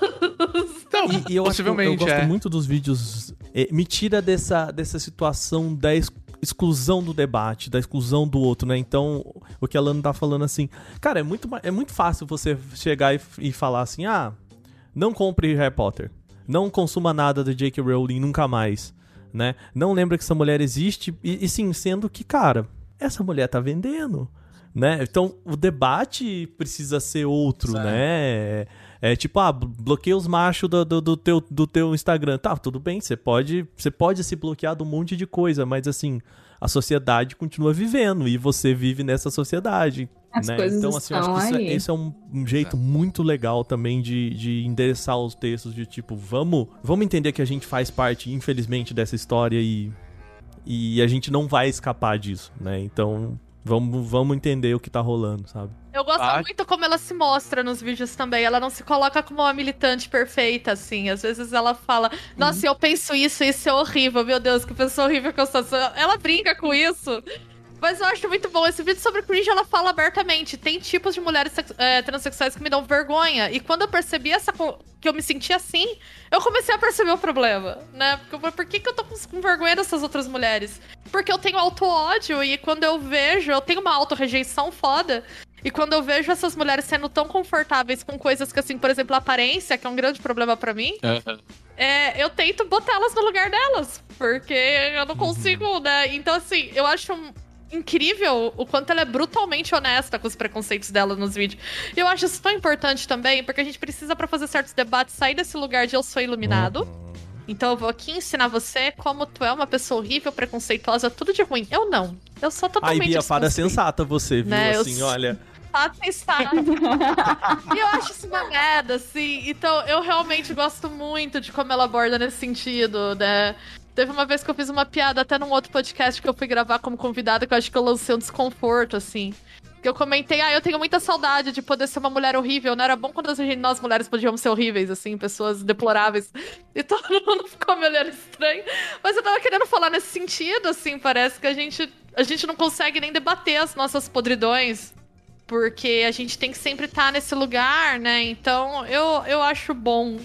Não, e, e eu, possivelmente, eu, eu gosto é. muito dos vídeos. É, me tira dessa, dessa situação da exclusão do debate, da exclusão do outro, né? Então, o que a Lana tá falando assim, cara, é muito, é muito fácil você chegar e, e falar assim, ah, não compre Harry Potter não consuma nada da J.K. Rowling nunca mais, né? Não lembra que essa mulher existe e, e sim, sendo que, cara, essa mulher tá vendendo, né? Então, o debate precisa ser outro, certo. né? É tipo, ah, bloqueia os machos do, do, do, teu, do teu Instagram. Tá, tudo bem, você pode, você pode se bloquear de um monte de coisa, mas assim, a sociedade continua vivendo e você vive nessa sociedade. As né? coisas então, assim, eu acho que isso, é, esse é um, um jeito é. muito legal também de, de endereçar os textos, de tipo, vamos, vamos entender que a gente faz parte, infelizmente, dessa história e, e a gente não vai escapar disso, né? Então, vamos, vamos entender o que tá rolando, sabe? Eu gosto ah. muito como ela se mostra nos vídeos também. Ela não se coloca como uma militante perfeita, assim. Às vezes ela fala, nossa, uhum. eu penso isso, isso é horrível, meu Deus, que pessoa horrível que eu sou. Ela brinca com isso. Mas eu acho muito bom. Esse vídeo sobre cringe, ela fala abertamente. Tem tipos de mulheres é, transexuais que me dão vergonha. E quando eu percebi essa que eu me senti assim, eu comecei a perceber o problema, né? Porque por que, que eu tô com vergonha dessas outras mulheres? Porque eu tenho auto-ódio e quando eu vejo, eu tenho uma auto-rejeição foda. E quando eu vejo essas mulheres sendo tão confortáveis com coisas que, assim, por exemplo, a aparência, que é um grande problema para mim, uhum. é, eu tento botar elas no lugar delas. Porque eu não consigo, né? Então, assim, eu acho incrível o quanto ela é brutalmente honesta com os preconceitos dela nos vídeos. E eu acho isso tão importante também, porque a gente precisa, para fazer certos debates, sair desse lugar de eu sou iluminado. Uhum. Então eu vou aqui ensinar você como tu é uma pessoa horrível, preconceituosa, tudo de ruim. Eu não. Eu sou totalmente. Aí, Bia, para sensata você, viu? Né? Assim, eu... olha. Está. e eu acho isso uma merda, assim. Então, eu realmente gosto muito de como ela aborda nesse sentido, né? Teve uma vez que eu fiz uma piada até num outro podcast que eu fui gravar como convidada, que eu acho que eu lancei um desconforto, assim. Que eu comentei, ah, eu tenho muita saudade de poder ser uma mulher horrível. Não era bom quando nós mulheres podíamos ser horríveis, assim, pessoas deploráveis. E todo mundo ficou me olhando estranho. Mas eu tava querendo falar nesse sentido, assim, parece que a gente, a gente não consegue nem debater as nossas podridões. Porque a gente tem que sempre estar tá nesse lugar, né? Então, eu, eu acho bom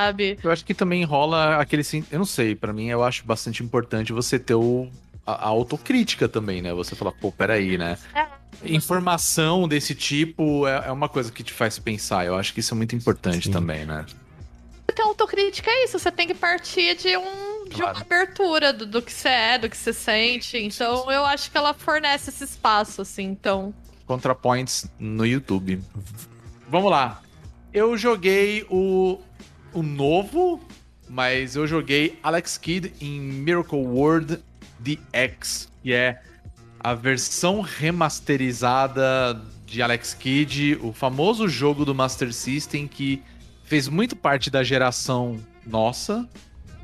sabe? Eu acho que também rola aquele. Eu não sei, para mim eu acho bastante importante você ter o, a, a autocrítica também, né? Você falar, pô, peraí, né? É. Informação desse tipo é, é, uma coisa que te faz pensar. Eu acho que isso é muito importante Sim. também, né? Ter autocrítica é isso, você tem que partir de um de Claro. uma abertura do, do que você é, do que você sente. Então eu acho que ela fornece esse espaço, assim. Então. ContraPoints no YouTube. Vamos lá. Eu joguei o, o novo, mas eu joguei Alex Kidd em Miracle World DX, que é a versão remasterizada de Alex Kidd, o famoso jogo do Master System que fez muito parte da geração nossa,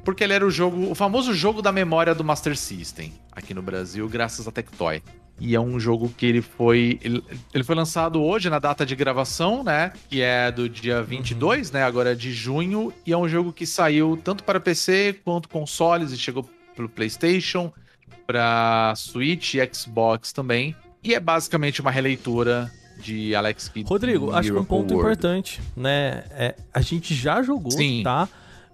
porque ele era o jogo, o famoso jogo da memória do Master System aqui no Brasil, graças a Tectoy. E é um jogo que ele foi. Ele, ele foi lançado hoje na data de gravação, né? Que é do dia 22, né? Agora é de junho. E é um jogo que saiu tanto para PC quanto consoles e chegou pro PlayStation, para Switch e Xbox também. E é basicamente uma releitura de Alex Kidd. Rodrigo, acho que um ponto World. importante, né? É, a gente já jogou, Sim. tá?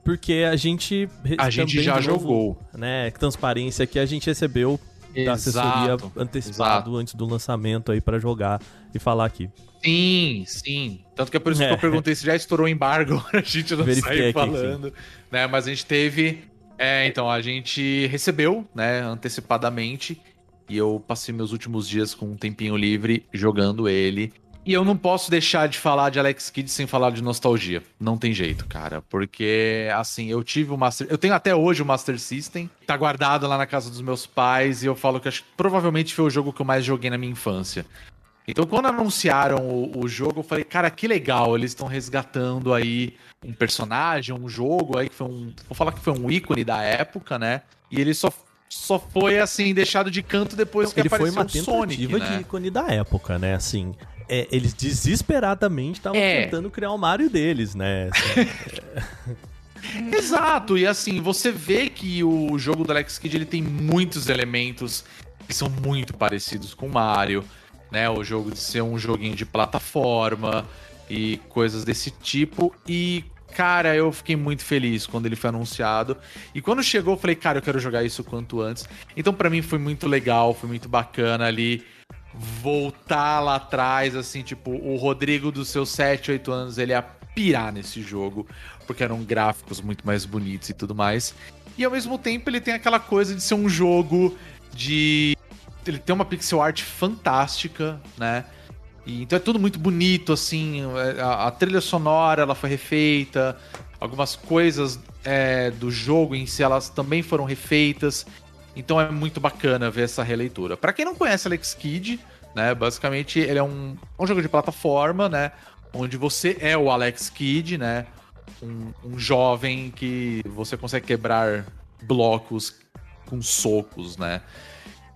Porque a gente. A gente já novo, jogou. Né? Transparência que a gente recebeu da assessoria Exato, antecipado exato. antes do lançamento aí pra jogar e falar aqui. Sim, sim. Tanto que é por isso É. que eu perguntei se já estourou o embargo, a gente não Verifiquei saiu aqui, falando. Né? Mas a gente teve. É, então, a gente recebeu, né, antecipadamente. E eu passei meus últimos dias com um tempinho livre jogando ele. E eu não posso deixar de falar de Alex Kidd sem falar de nostalgia. Não tem jeito, cara. Porque, assim, eu tive o Master. Eu tenho até hoje o Master System. Tá guardado lá na casa dos meus pais. E eu falo que acho que provavelmente foi o jogo que eu mais joguei na minha infância. Então, quando anunciaram o, o jogo, eu falei, cara, que legal, eles estão resgatando aí um personagem, um jogo aí que foi um. Vou falar que foi um ícone da época, né? E ele só, só foi, assim, deixado de canto depois que Ele foi apareceu uma o Sonic, tentativa né? de ícone da época, né? Assim, é, eles desesperadamente estavam É. tentando criar o Mario deles, né? Exato, e assim, você vê que o jogo do Alex Kidd ele tem muitos elementos que são muito parecidos com o Mario, né? O jogo de ser um joguinho de plataforma e coisas desse tipo. E, cara, eu fiquei muito feliz quando ele foi anunciado. E quando chegou, eu falei, cara, eu quero jogar isso quanto antes. Então, pra mim, foi muito legal, foi muito bacana ali voltar lá atrás, assim, tipo, o Rodrigo dos seus 7, 8 anos, ele ia pirar nesse jogo, porque eram gráficos muito mais bonitos e tudo mais. E ao mesmo tempo ele tem aquela coisa de ser um jogo de. Ele tem uma pixel art fantástica, né? E, então é tudo muito bonito, assim. A, a trilha sonora ela foi refeita, algumas coisas é, do jogo em si elas também foram refeitas. Então é muito bacana ver essa releitura. Pra quem não conhece Alex Kidd, né, basicamente ele é um, um jogo de plataforma, né, onde você é o Alex Kidd, né, um, um jovem que você consegue quebrar blocos com socos, né.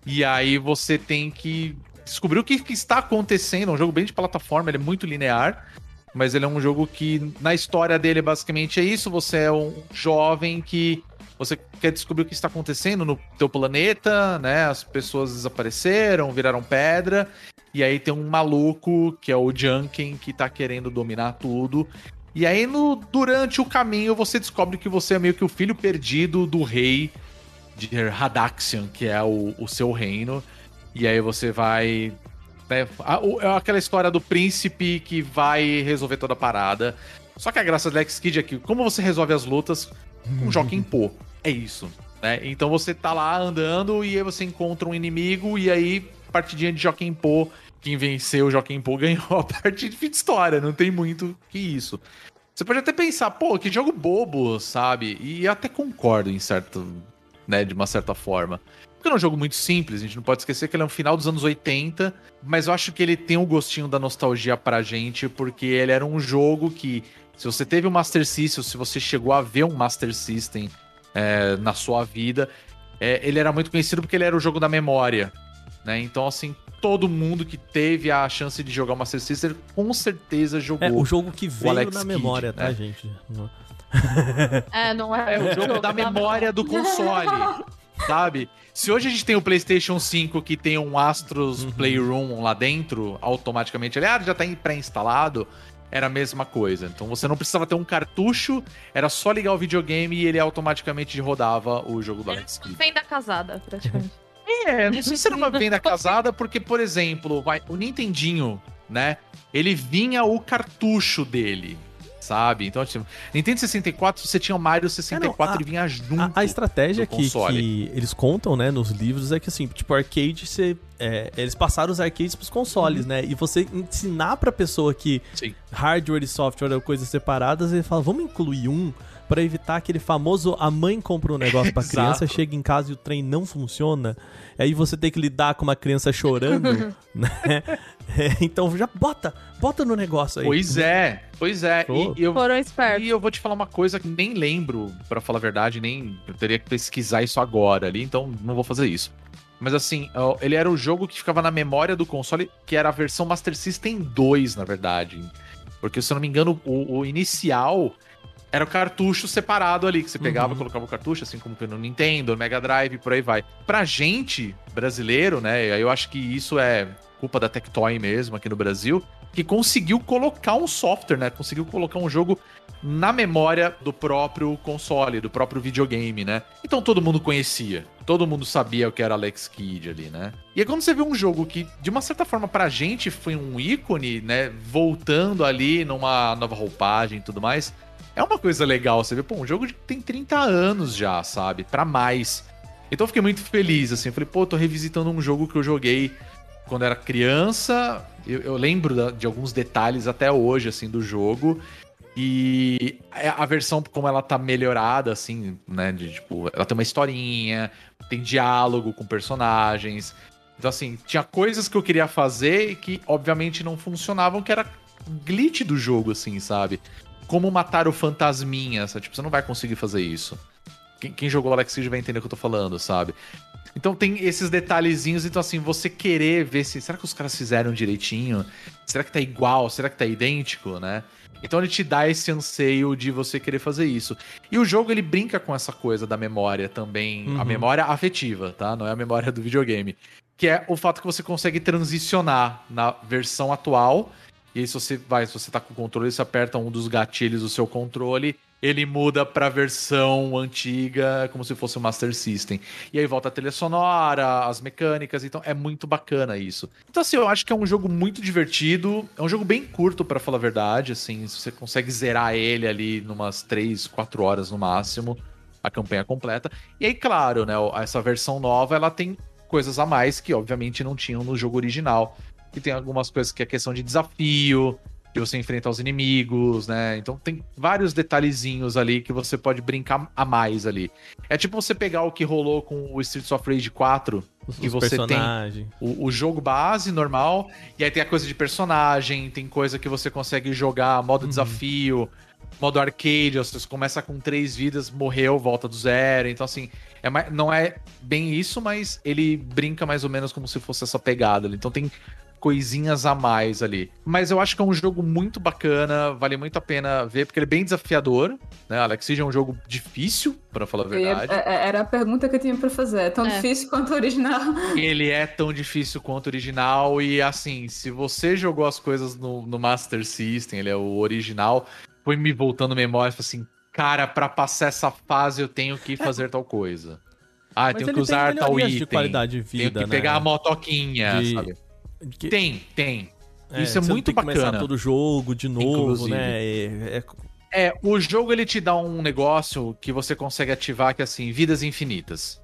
E aí você tem que descobrir o que, que está acontecendo. É um jogo bem de plataforma, ele é muito linear. Mas ele é um jogo que, na história dele, basicamente é isso. Você é um jovem que você quer descobrir o que está acontecendo no teu planeta, né? As pessoas desapareceram, viraram pedra. E aí tem um maluco, que é o Junkin, que tá querendo dominar tudo. E aí, no, durante o caminho, você descobre que você é meio que o filho perdido do rei de Hadaxian, que é o, o seu reino. E aí você vai. né, é aquela história do príncipe que vai resolver toda a parada. Só que a graça do Alex Kidd é que, como você resolve as lutas, um Joaquim Pô. É isso. Né? Então você tá lá andando e aí você encontra um inimigo e aí, partidinha de Joaquim Pô. Quem venceu o Joaquim Pô ganhou a partida de fim de história. Não tem muito que isso. Você pode até pensar, pô, que jogo bobo, sabe? E até concordo em certo. né, de uma certa forma. Porque é um jogo muito simples, a gente não pode esquecer que ele é um final dos anos 80, mas eu acho que ele tem um gostinho da nostalgia pra gente, porque ele era um jogo que, se você teve um Master System, se você chegou a ver um Master System é, na sua vida, é, ele era muito conhecido porque ele era o jogo da memória, né? Então, assim, todo mundo que teve a chance de jogar o Master System, com certeza jogou. é o jogo que veio Alex na Kidd, memória, tá, né? gente? Não- É, não é. É o jogo da memória do console, sabe? Se hoje a gente tem o PlayStation 5 que tem um Astros Playroom lá dentro, automaticamente ele ah, já tá em- pré-instalado, era a mesma coisa. Então você não precisava ter um cartucho, era só ligar o videogame e ele automaticamente rodava o jogo do Alex Kidd. Vem da casada, praticamente. É, não sei se era uma venda casada, porque, por exemplo, vai, o Nintendinho, né? Ele vinha o cartucho dele, sabe? Então, tipo, Nintendo 64, você tinha o Mario 64 É, não, a- e vinha junto. A, a estratégia que, que eles contam, né, nos livros é que assim, tipo, arcade, você, é, eles passaram os arcades pros consoles, né? E você ensinar pra pessoa que Sim. hardware e software eram coisas separadas, ele fala, vamos incluir um pra evitar aquele famoso a mãe compra um negócio pra Exato. criança, chega em casa e o trem não funciona. Aí você tem que lidar com uma criança chorando, né? É, então já bota, bota no negócio aí. Pois é, pois é. E, e eu, Foram espertos. e eu vou te falar uma coisa que nem lembro, pra falar a verdade, nem eu teria que pesquisar isso agora ali, então não vou fazer isso. Mas assim, ele era o jogo que ficava na memória do console, que era a versão Master System 2, na verdade. Porque, se eu não me engano, o, o inicial era o cartucho separado ali, que você pegava Uhum. e colocava o cartucho, assim como no Nintendo, Mega Drive, por aí vai. Pra gente, brasileiro, né, eu acho que isso é culpa da Tectoy mesmo aqui no Brasil, que conseguiu colocar um software, né, conseguiu colocar um jogo na memória do próprio console, do próprio videogame, né? Então todo mundo conhecia, todo mundo sabia o que era Alex Kidd ali, né? E aí quando você vê um jogo que, de uma certa forma, pra gente foi um ícone, né? Voltando ali numa nova roupagem e tudo mais, é uma coisa legal. Você vê, pô, um jogo que tem 30 anos já, sabe? Pra mais. Então eu fiquei muito feliz, assim. Eu falei, pô, tô revisitando um jogo que eu joguei quando era criança. Eu, eu lembro de alguns detalhes até hoje, assim, do jogo. E a a versão, como ela tá melhorada, assim, né? De, tipo, ela tem uma historinha, tem diálogo com personagens. Então, assim, tinha coisas que eu queria fazer que, obviamente, não funcionavam, que era glitch do jogo, assim, sabe? Como matar o fantasminha, sabe? Tipo, você não vai conseguir fazer isso. Quem, quem jogou Alex Kidd vai entender o que eu tô falando, sabe? Então tem esses detalhezinhos, então assim, você querer ver se. Será que os caras fizeram direitinho? Será que tá igual? Será que tá idêntico, né? Então ele te dá esse anseio de você querer fazer isso. E o jogo ele brinca com essa coisa da memória também, a Uhum. memória afetiva, tá? Não é a memória do videogame. Que é o fato que você consegue transicionar na versão atual. E aí, se você vai, se você tá com o controle, você aperta um dos gatilhos do seu controle, ele muda pra versão antiga, como se fosse o Master System. E aí volta a trilha sonora, as mecânicas, então é muito bacana isso. Então, assim, eu acho que é um jogo muito divertido. É um jogo bem curto, pra falar a verdade. Assim, você consegue zerar ele ali numas 3, 4 horas no máximo, a campanha completa. E aí, claro, né, essa versão nova ela tem coisas a mais que, obviamente, não tinham no jogo original. Que tem algumas coisas que é questão de desafio, que você enfrenta os inimigos, né? Então tem vários detalhezinhos ali que você pode brincar a mais ali. É tipo você pegar o que rolou com o Streets of Rage 4, Os, que os você tem personagens. o, o jogo base normal, e aí tem a coisa de personagem, tem coisa que você consegue jogar modo desafio, modo arcade, você começa com três vidas, morreu, volta do zero. Então, assim, é mais- não é bem isso, mas ele brinca mais ou menos como se fosse essa pegada. Então tem coisinhas a mais ali. Mas eu acho que é um jogo muito bacana, vale muito a pena ver, porque ele é bem desafiador, né? Alex é um jogo difícil, pra falar a ia- verdade. é- é- era a pergunta que eu tinha pra fazer. É tão É. difícil quanto o original. Ele é tão difícil quanto o original. E assim, se você jogou as coisas no, no Master System, ele é o original, foi me voltando memória, falei assim, cara, pra passar essa fase eu tenho que fazer tal coisa. Ah, Mas tenho que usar tem tal item. de qualidade de tenho vida, que né? pegar a motoquinha, De- sabe? Que- Tem, tem. é, Isso é muito que começar bacana. todo o jogo de novo, Inclusive. né? É- é- É, o jogo ele te dá um negócio que você consegue ativar que é assim, vidas infinitas.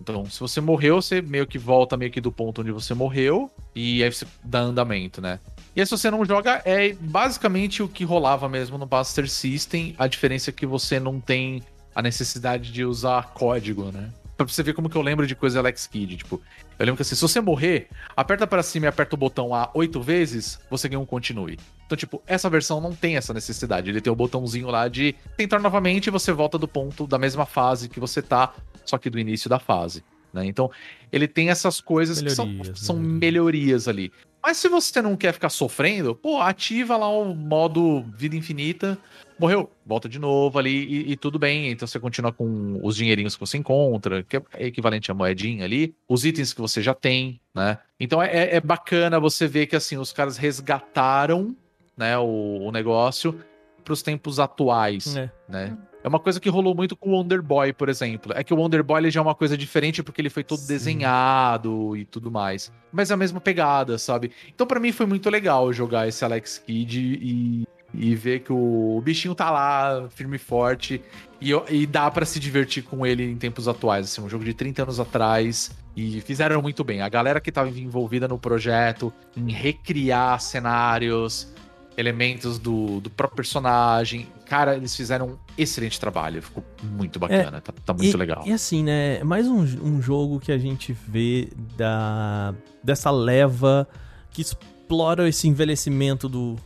Então, se você morreu, você meio que volta meio que do ponto onde você morreu e aí você dá andamento, né? E aí, se você não joga, é basicamente o que rolava mesmo no Master System. A diferença é que você não tem a necessidade de usar código, né? Pra você ver como que eu lembro de coisa Alex Kidd. Tipo, eu lembro que assim, se você morrer, aperta pra cima e aperta o botão A oito vezes, você ganha um continue. Então, tipo, essa versão não tem essa necessidade. Ele tem o botãozinho lá de tentar novamente e você volta do ponto da mesma fase que você tá, só que do início da fase. Né? Então, ele tem essas coisas que são, Melhorias, são melhorias. melhorias ali. Mas se você não quer ficar sofrendo, pô, ativa lá o modo vida infinita. Morreu, volta de novo ali e, e tudo bem. Então você continua com os dinheirinhos que você encontra, que é equivalente a moedinha ali, os itens que você já tem, né? Então é, é bacana você ver que assim, os caras resgataram né, o, o negócio para os tempos atuais é. né? É uma coisa que rolou muito com o Wonder Boy, por exemplo. É que o Wonder Boy ele já é uma coisa diferente porque ele foi todo Sim. desenhado e tudo mais. Mas é a mesma pegada, sabe? Então pra mim foi muito legal jogar esse Alex Kidd e e ver que o, bichinho tá lá, firme e forte, e, e dá pra se divertir com ele em tempos atuais. Assim, um jogo de 30 anos atrás. E fizeram muito bem. A galera que tava envolvida no projeto, em recriar cenários, elementos do, do próprio personagem. Cara, eles fizeram um excelente trabalho. Ficou muito bacana. Tá, tá muito e, legal. E assim, né? é Mais um, um jogo que a gente vê da, dessa leva que explora esse envelhecimento do,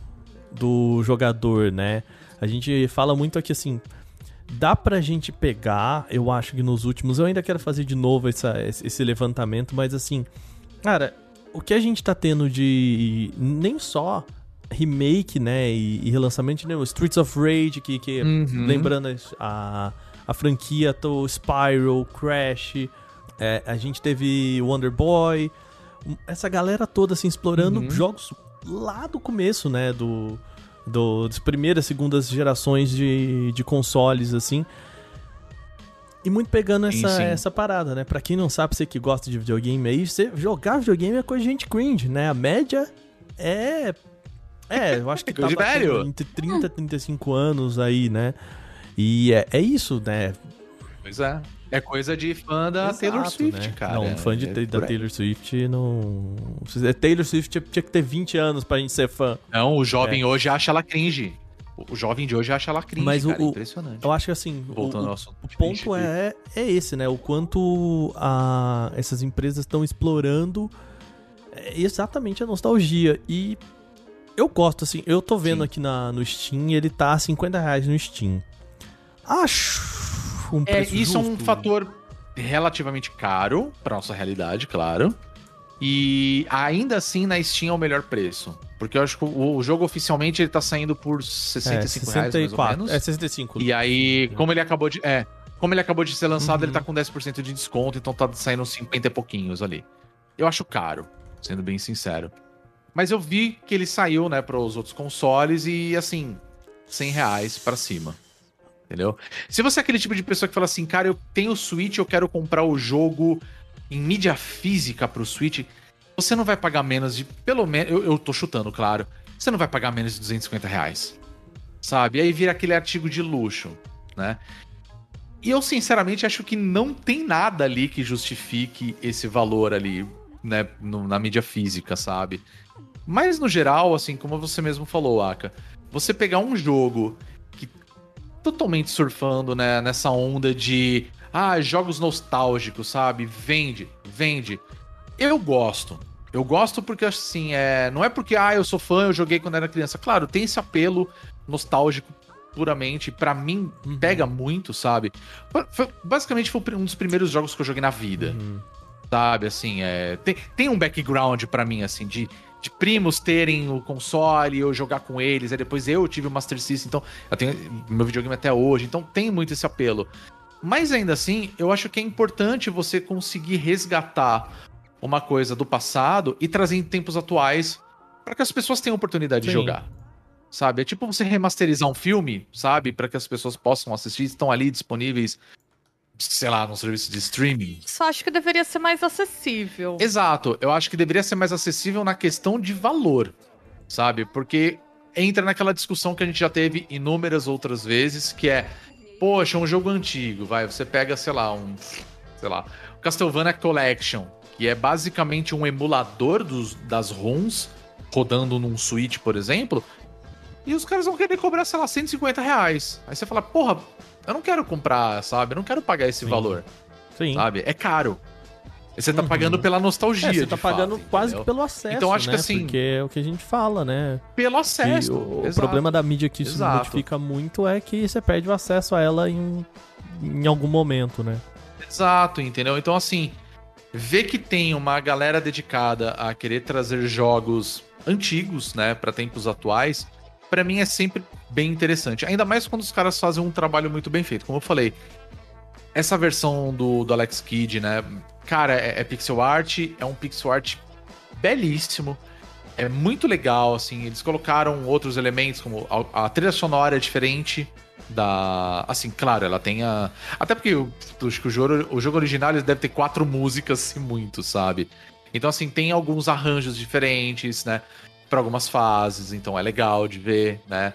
do jogador, né? A gente fala muito aqui assim. Dá pra gente pegar, eu acho que nos últimos. Eu ainda quero fazer de novo essa, esse levantamento, mas assim. Cara, o que a gente tá tendo de. Nem só remake, né? E, e relançamento, né? O Streets of Rage, que, que Uhum. lembrando a, a franquia do Spyro, Crash, é, a gente teve Wonder Boy, essa galera toda assim explorando Uhum. jogos lá do começo, né, do, do das primeiras, segundas gerações de, de consoles assim. E muito pegando Sim, essa, sim. essa parada, né? Pra quem não sabe, você que gosta de videogame aí, você jogar videogame é coisa de gente cringe, né? A média é. É, eu acho que tá velho. entre 30 e 35 anos aí, né? E é, é isso, né? Pois é. É coisa de fã da Exato, Taylor Swift, né? cara. Não, fã de, É da. Taylor Swift não. É, Taylor Swift tinha, que ter 20 anos pra gente ser fã. Não, o jovem hoje acha ela cringe. O- jovem de hoje acha ela cringe, É. Mas cara. o- Impressionante. Eu acho que assim, Voltando o- ao assunto. o ponto é, é esse, né? O quanto a, essas empresas estão explorando é, exatamente a nostalgia. E eu gosto, assim, eu tô vendo Sim. aqui na, no Steam, ele tá a 50 reais no Steam. Acho um É, preço isso é um justo. fator relativamente caro pra nossa realidade, claro. E ainda assim na Steam é o melhor preço. Porque eu acho que o, jogo oficialmente ele tá saindo por 65 é, reais, mais ou 64, menos. É 65. E aí, como ele acabou de. É, como ele acabou de ser lançado, Uhum. ele tá com 10% de desconto, então tá saindo uns 50 e pouquinhos ali. Eu acho caro, sendo bem sincero. Mas eu vi que ele saiu, né, para os outros consoles e assim, 100 reais pra cima. Entendeu? Se você é aquele tipo de pessoa que fala assim, cara, eu tenho Switch, eu quero comprar o jogo em mídia física pro Switch, você não vai pagar menos de, pelo menos, eu, eu tô chutando, claro, você não vai pagar menos de 250 reais. Sabe? Aí vira aquele artigo de luxo, né? E eu, sinceramente, acho que não tem nada ali que justifique esse valor ali, né, no- na mídia física, sabe? Mas, no geral, assim, como você mesmo falou, Aka, você pegar um jogo totalmente surfando, né, nessa onda de ah, jogos nostálgicos, sabe? Vende, vende. Eu gosto. Eu gosto porque, assim, é... não é porque, ah, eu sou fã, eu joguei quando era criança. Claro, tem esse apelo nostálgico puramente. Pra mim, Uhum. pega muito, sabe? Foi- basicamente, foi um dos primeiros jogos que eu joguei na vida. Uhum. Sabe, assim, é... Tem, tem um background pra mim, assim, de, de primos terem o console, eu jogar com eles, aí depois eu tive o Master System, então eu tenho meu videogame até hoje, então tem muito esse apelo. Mas ainda assim, eu acho que é importante você conseguir resgatar uma coisa do passado e trazer em tempos atuais para que as pessoas tenham oportunidade de Sim. jogar. Sabe? É tipo você remasterizar um filme, sabe? Para que as pessoas possam assistir, estão ali disponíveis, sei lá, num serviço de streaming. Só acho que deveria ser mais acessível. Exato, eu acho que deveria ser mais acessível na questão de valor, sabe? Porque entra naquela discussão que a gente já teve inúmeras outras vezes, que é, poxa, um jogo antigo, vai, você pega, sei lá, um, sei lá, Castlevania Collection, que é basicamente um emulador dos, das ROMs rodando num Switch, por exemplo, e os caras vão querer cobrar, sei lá, 150 reais. Aí você fala, porra, eu não quero comprar, sabe? Eu não quero pagar esse Sim. valor, Sim. sabe? É caro. Você tá Uhum. pagando pela nostalgia, É, você tá pagando fato, quase entendeu? pelo acesso, Então, acho que né? assim- Porque é o que a gente fala, né? Pelo Que acesso. o, o problema da mídia que isso Exato. modifica muito é que você perde o acesso a ela em, em algum momento, né? Exato, entendeu? Então, assim, ver que tem uma galera dedicada a querer trazer jogos antigos, né, para tempos atuais, pra mim é sempre bem interessante. Ainda mais quando os caras fazem um trabalho muito bem feito. Como eu falei, essa versão do, do Alex Kidd, né, cara, é, é pixel art, é um pixel art belíssimo. É muito legal, assim, eles colocaram outros elementos, como a, a trilha sonora é diferente da... Assim, claro, ela tem a... Até porque eu acho que o jogo, o jogo original ele deve ter quatro músicas, se muito, sabe? Então, assim, tem alguns arranjos diferentes, né? Para algumas fases, então é legal de ver, né?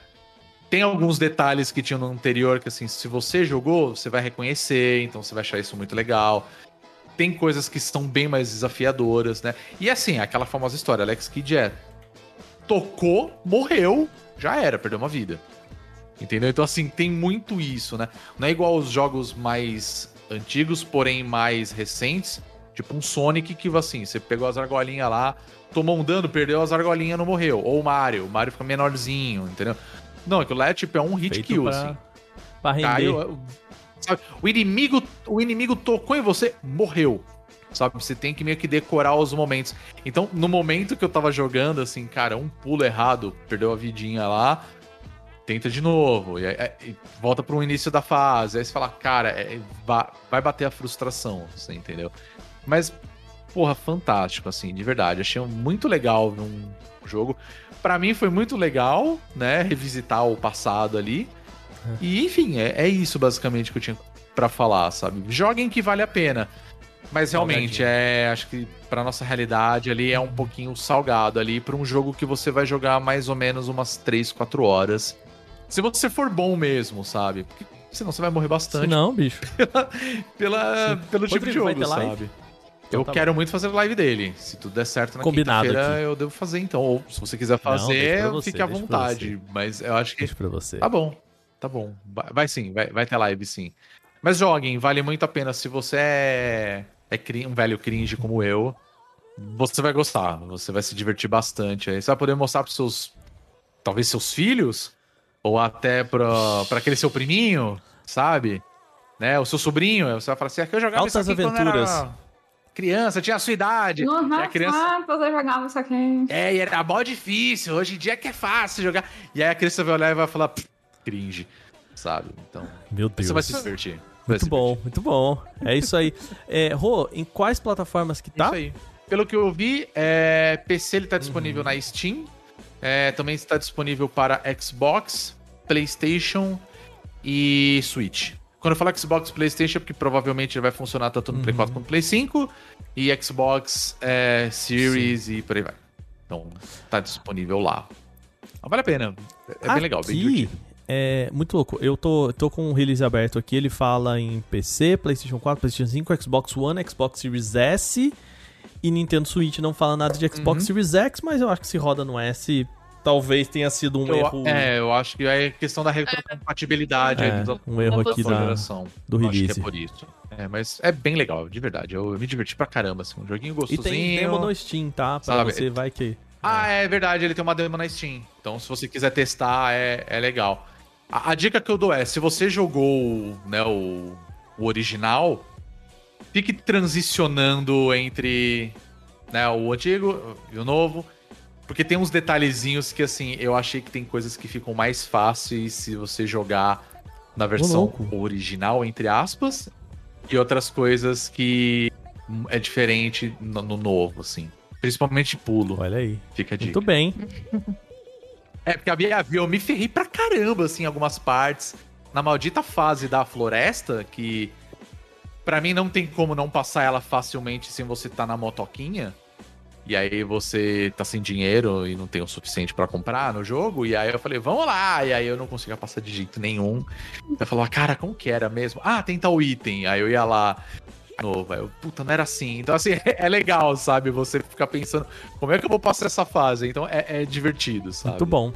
tem alguns detalhes que tinham no anterior que, assim, se você jogou, você vai reconhecer, então você vai achar isso muito legal. Tem coisas que são bem mais desafiadoras, né? E assim, aquela famosa história, Alex Kidd é tocou, morreu, já era, perdeu uma vida. Entendeu? Então, assim, tem muito isso, né? Não é igual os jogos mais antigos, porém mais recentes. Tipo um Sonic que, assim, você pegou as argolinhas lá, tomou um dano, perdeu as argolinhas, não morreu. Ou o Mario, o Mario fica menorzinho, entendeu? Não, aquilo lá é tipo, é um hit Feito kill, pra- assim. Pra render. Caiu, sabe? O inimigo, o inimigo tocou em você, morreu. Sabe? Você tem que meio que decorar os momentos. Então, no momento que eu tava jogando, assim, cara, um pulo errado, perdeu a vidinha lá, tenta de novo. E, aí- aí volta pro início da fase. Aí você fala, cara, é- vai, vai bater a frustração, você entendeu? Mas, porra, fantástico, assim, de verdade. Achei muito legal ver um jogo. Pra mim foi muito legal, né? Revisitar o passado ali. E, enfim, é, é isso basicamente que eu tinha pra falar, sabe? Joguem que vale a pena. Mas realmente, é, acho que pra nossa realidade ali é um pouquinho salgado ali pra um jogo que você vai jogar mais ou menos umas 3, 4 horas. Se você for bom mesmo, sabe? Porque senão você vai morrer Se bastante não, bicho. pela, pelo tipo de jogo, sabe? Então eu tá quero muito fazer live dele. Se tudo der certo na quinta-feira, eu devo fazer então. Ou se você quiser fazer, pra você, fique à vontade. Mas eu acho que Deixa pra você. Tá bom, tá bom. Vai, vai sim, vai, vai ter live sim. Mas joguem, vale muito a pena. Se você é, é um velho cringe como eu, você vai gostar. Você vai se divertir bastante. Aí você vai poder mostrar pros seus. Talvez seus filhos, ou até pra, pra aquele seu priminho, sabe? Né? O seu sobrinho. Você vai falar assim: aqui eu jogava Altas aventuras. era criança, tinha a sua idade. Uhum, E a criança. ah, você jogava isso aqui. É, e era mó difícil. Hoje em dia é que é fácil jogar. E aí a criança vai olhar e vai falar, "Pff, cringe. Sabe? Então, Meu Deus. você vai se divertir. Vai Muito se bom, muito bom. É isso aí. É, Rô, em quais plataformas que tá? Isso aí. Pelo que eu vi, é, PC ele tá disponível Uhum. na Steam. É, também está disponível para Xbox, PlayStation e Switch. Quando eu falo Xbox e PlayStation, é porque provavelmente vai funcionar tanto no Play Uhum. 4 quanto no Play 5 e Xbox é, Series e por aí vai. Então, tá disponível lá. Mas vale a pena. É bem legal, bem Aqui, divertido. É muito louco. Eu tô, tô com o release aberto aqui. Ele fala em PC, PlayStation 4, PlayStation 5, Xbox One, Xbox Series S e Nintendo Switch. Não fala nada de Xbox Uhum. Series X, mas eu acho que se roda no S, talvez tenha sido um Eu- erro É, eu acho que é questão da retrocompatibilidade É, um erro aqui da geração. do Eu Acho que release. é por isso. É, mas é bem legal, de verdade. Eu me diverti pra caramba, assim. Um joguinho E gostosinho. tem demo no Steam, tá? Pra Sabe? você, vai que... Ah, é verdade, ele tem uma demo na Steam. Então, se você quiser testar, é, é legal. A, a dica que eu dou é, se você jogou né, o, o original, fique transicionando entre né, o antigo e o novo. Porque tem uns detalhezinhos que, assim, eu achei que tem coisas que ficam mais fáceis se você jogar na versão original, entre aspas, e outras coisas que é diferente no, no novo, assim. Principalmente pulo. Olha aí. Fica a dica. Muito bem. É, porque a minha eu me ferrei pra caramba, assim, em algumas partes. Na maldita fase da floresta, que pra mim não tem como não passar ela facilmente sem você tá na motoquinha. E aí você tá sem dinheiro e não tem o suficiente pra comprar no jogo. E aí eu falei, vamos lá! E aí eu não conseguia passar de jeito nenhum. Eu falava, cara, como que era mesmo? Ah, tem tal item. Aí eu ia lá. Novo, eu, puta, não era assim. Então, assim, é legal, sabe? Você ficar pensando, como é que eu vou passar essa fase? Então é, é divertido, sabe? Muito bom.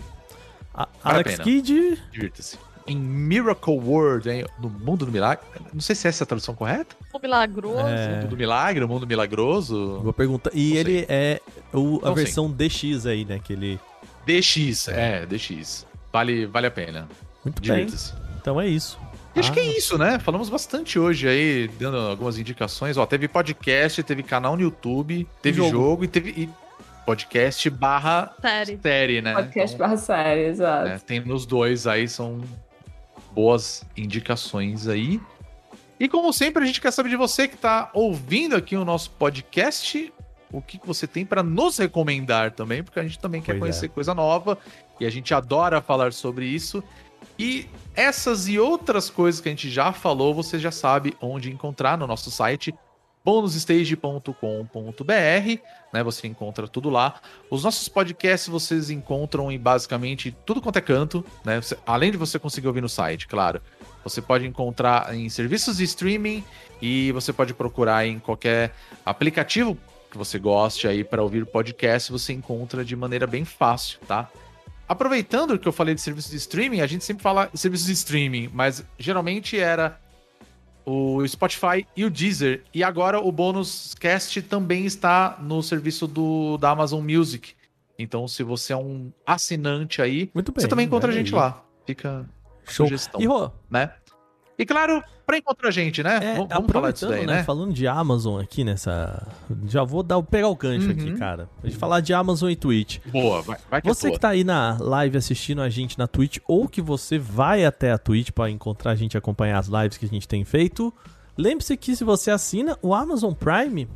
A- Vale a Alex. Kidd, Divirta-se. Em Miracle World, hein? no mundo do milagre. Não sei se essa é a tradução correta. O milagroso. É. Mundo do milagre, o mundo milagroso. boa pergunta. E Não ele é o, a Não sei. versão DX aí, né? Que ele... DX, é, DX. Vale, vale a pena. Muito bem. Então é isso. E acho Ah, que é isso, né? Falamos bastante hoje aí, dando algumas indicações. Ó, teve podcast, teve canal no YouTube, teve jogo. jogo, e teve e podcast barra Série. série, né? Podcast Então, barra série, exato. né, tem nos dois aí, são boas indicações aí. E como sempre, a gente quer saber de você que tá ouvindo aqui o nosso podcast, o que você tem para nos recomendar também, porque a gente também quer Pois conhecer é. coisa nova e a gente adora falar sobre isso. E essas e outras coisas que a gente já falou, você já sabe onde encontrar no nosso site bonusstage.com.br, né? Você encontra tudo lá. Os nossos podcasts vocês encontram em basicamente tudo quanto é canto, né? Você- além de você conseguir ouvir no site, claro. Você pode encontrar em serviços de streaming e você pode procurar em qualquer aplicativo que você goste aí para ouvir podcast, você encontra de maneira bem fácil, tá? Aproveitando que eu falei de serviços de streaming, a gente sempre fala serviços de streaming, mas geralmente era o Spotify e o Deezer. E agora o Bônus Cast também está no serviço do, da Amazon Music. Então, se você é um assinante aí, Muito bem. você também encontra a gente aí. lá. Fica Show. sugestão, E, Rô, né? E claro, pra encontrar a gente, né? É, Vamos falar disso aproveitando, daí, né, né? Falando de Amazon aqui nessa. Já vou dar, pegar o gancho Uhum. aqui, cara. A gente falar de Amazon e Twitch. Boa, vai, vai que Você é que tá aí na live assistindo a gente na Twitch, ou que você vai até a Twitch pra encontrar a gente e acompanhar as lives que a gente tem feito, lembre-se que se você assina o Amazon Prime,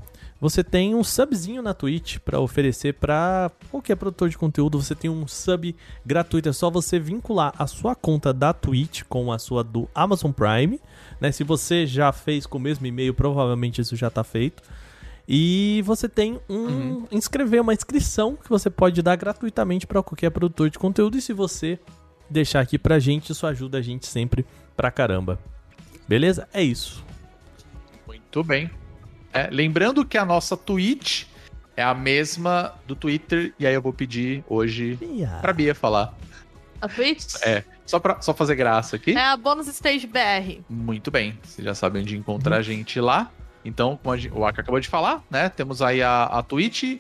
você tem um subzinho na Twitch pra oferecer pra qualquer produtor de conteúdo. Você tem um sub gratuito, é só você vincular a sua conta da Twitch com a sua do Amazon Prime, né? Se você já fez com o mesmo e-mail, provavelmente isso já tá feito. E você tem um inscrever uma inscrição que você pode dar gratuitamente para qualquer produtor de conteúdo e se você deixar aqui pra gente, isso ajuda a gente sempre pra caramba. Beleza? É isso. Muito bem. É, lembrando que a nossa Twitch é a mesma do Twitter, e aí eu vou pedir hoje pra Bia falar. A Twitch É, só pra só fazer graça aqui. é a Bônus Stage BR. Muito bem. Você já sabe onde encontrar a gente lá. Então, como gente- o Aka acabou de falar, né? Temos aí a, a Twitch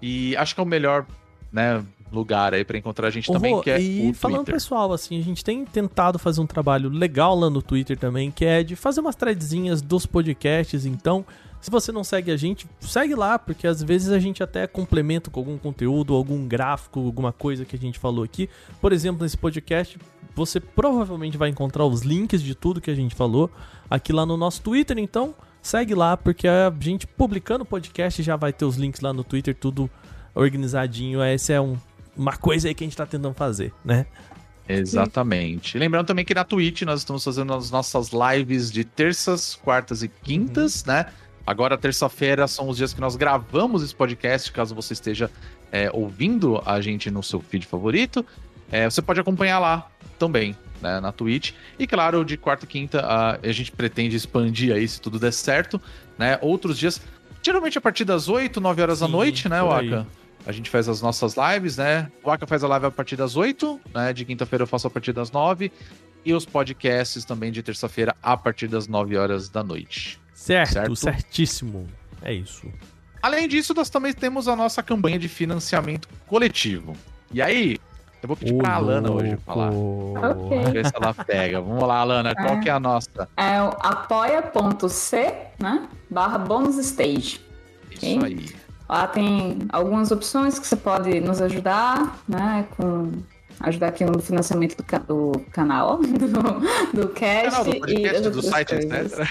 e acho que é o melhor né, lugar aí pra encontrar a gente Ô, também, que é e o falando Twitter. pessoal, assim, a gente tem tentado fazer um trabalho legal lá no Twitter também, que é de fazer umas threadzinhas dos podcasts, então, se você não segue a gente, segue lá, porque às vezes a gente até complementa com algum conteúdo, algum gráfico, alguma coisa que a gente falou aqui. Por exemplo, nesse podcast, você provavelmente vai encontrar os links de tudo que a gente falou aqui lá no nosso Twitter, então segue lá, porque a gente publicando o podcast já vai ter os links lá no Twitter, tudo organizadinho. Essa é um, uma coisa aí que a gente tá tentando fazer, né? Exatamente. Lembrando também que na Twitch nós estamos fazendo as nossas lives de terças, quartas e quintas, Uhum. né? Agora, terça-feira, são os dias que nós gravamos esse podcast, caso você esteja é, ouvindo a gente no seu feed favorito. É, você pode acompanhar lá também, né, na Twitch. E claro, de quarta e quinta, a, a gente pretende expandir aí, se tudo der certo, né? Outros dias, geralmente a partir das 8, 9 horas da Sim, noite, né. Waka? A gente faz as nossas lives, né? O Aka faz a live a partir das 8, né? De quinta-feira eu faço a partir das 9. E os podcasts também de terça-feira a partir das 9 horas da noite. Certo, Certo. certíssimo. É isso. Além disso, nós também temos a nossa campanha de financiamento coletivo. E aí, eu vou pedir Ô, pra Alana hoje falar. Ok. Vamos ver se ela pega. Vamos lá, Alana, qual que é a nossa? É o apoia.c, né? Barra bônus stage. Isso Sim. aí. Lá tem algumas opções que você pode nos ajudar, né? Com ajudar aqui no financiamento do, ca- do canal, do, do cast Canal do e podcast, das do site, coisas. etc.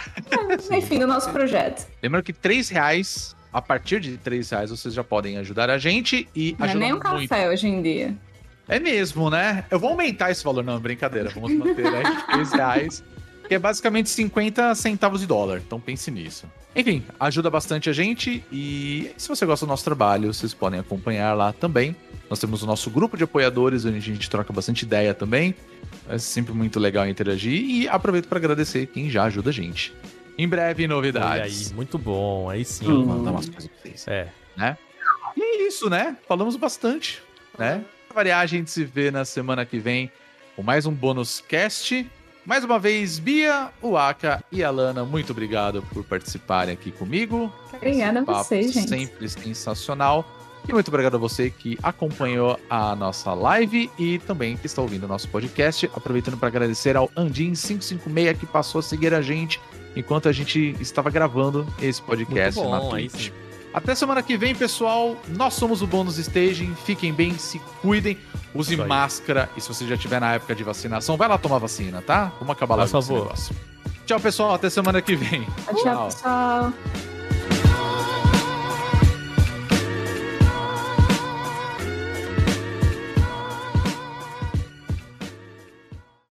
É, Enfim, do nosso projeto. Lembrando que 3 reais, a partir de 3 reais, vocês já podem ajudar a gente e Não é nem um muito. café hoje em dia. É mesmo, né? Eu vou aumentar esse valor. Não, brincadeira. Vamos manter aí de 3 reais. Que é basicamente 50 centavos de dólar. Então pense nisso. Enfim, ajuda bastante a gente. E se você gosta do nosso trabalho, vocês podem acompanhar lá também. Nós temos o nosso grupo de apoiadores, onde a gente troca bastante ideia também. É sempre muito legal interagir. E aproveito para agradecer quem já ajuda a gente. Em breve, Olha aí, novidades. muito bom. Aí sim. Vou mandar umas coisas pra vocês. É. E é isso, né? Falamos bastante, né? Pra variar, a gente se vê na semana que vem com mais um bônus cast. Mais uma vez, Bia, o Aka e a Lana, muito obrigado por participarem aqui comigo. Obrigada a vocês, gente. Sempre sensacional. E muito obrigado a você que acompanhou a nossa live e também que está ouvindo o nosso podcast. Aproveitando para agradecer ao Andin556 que passou a seguir a gente enquanto a gente estava gravando esse podcast Muito na bom, aí Twitch. Até semana que vem, pessoal. Nós somos o Bônus Staging. Fiquem bem, se cuidem, use máscara. E se você já estiver na época de vacinação, vai lá tomar vacina, tá? Vamos acabar lá Por com esse negócio. Tchau, pessoal. Até semana que vem. Tchau, pessoal.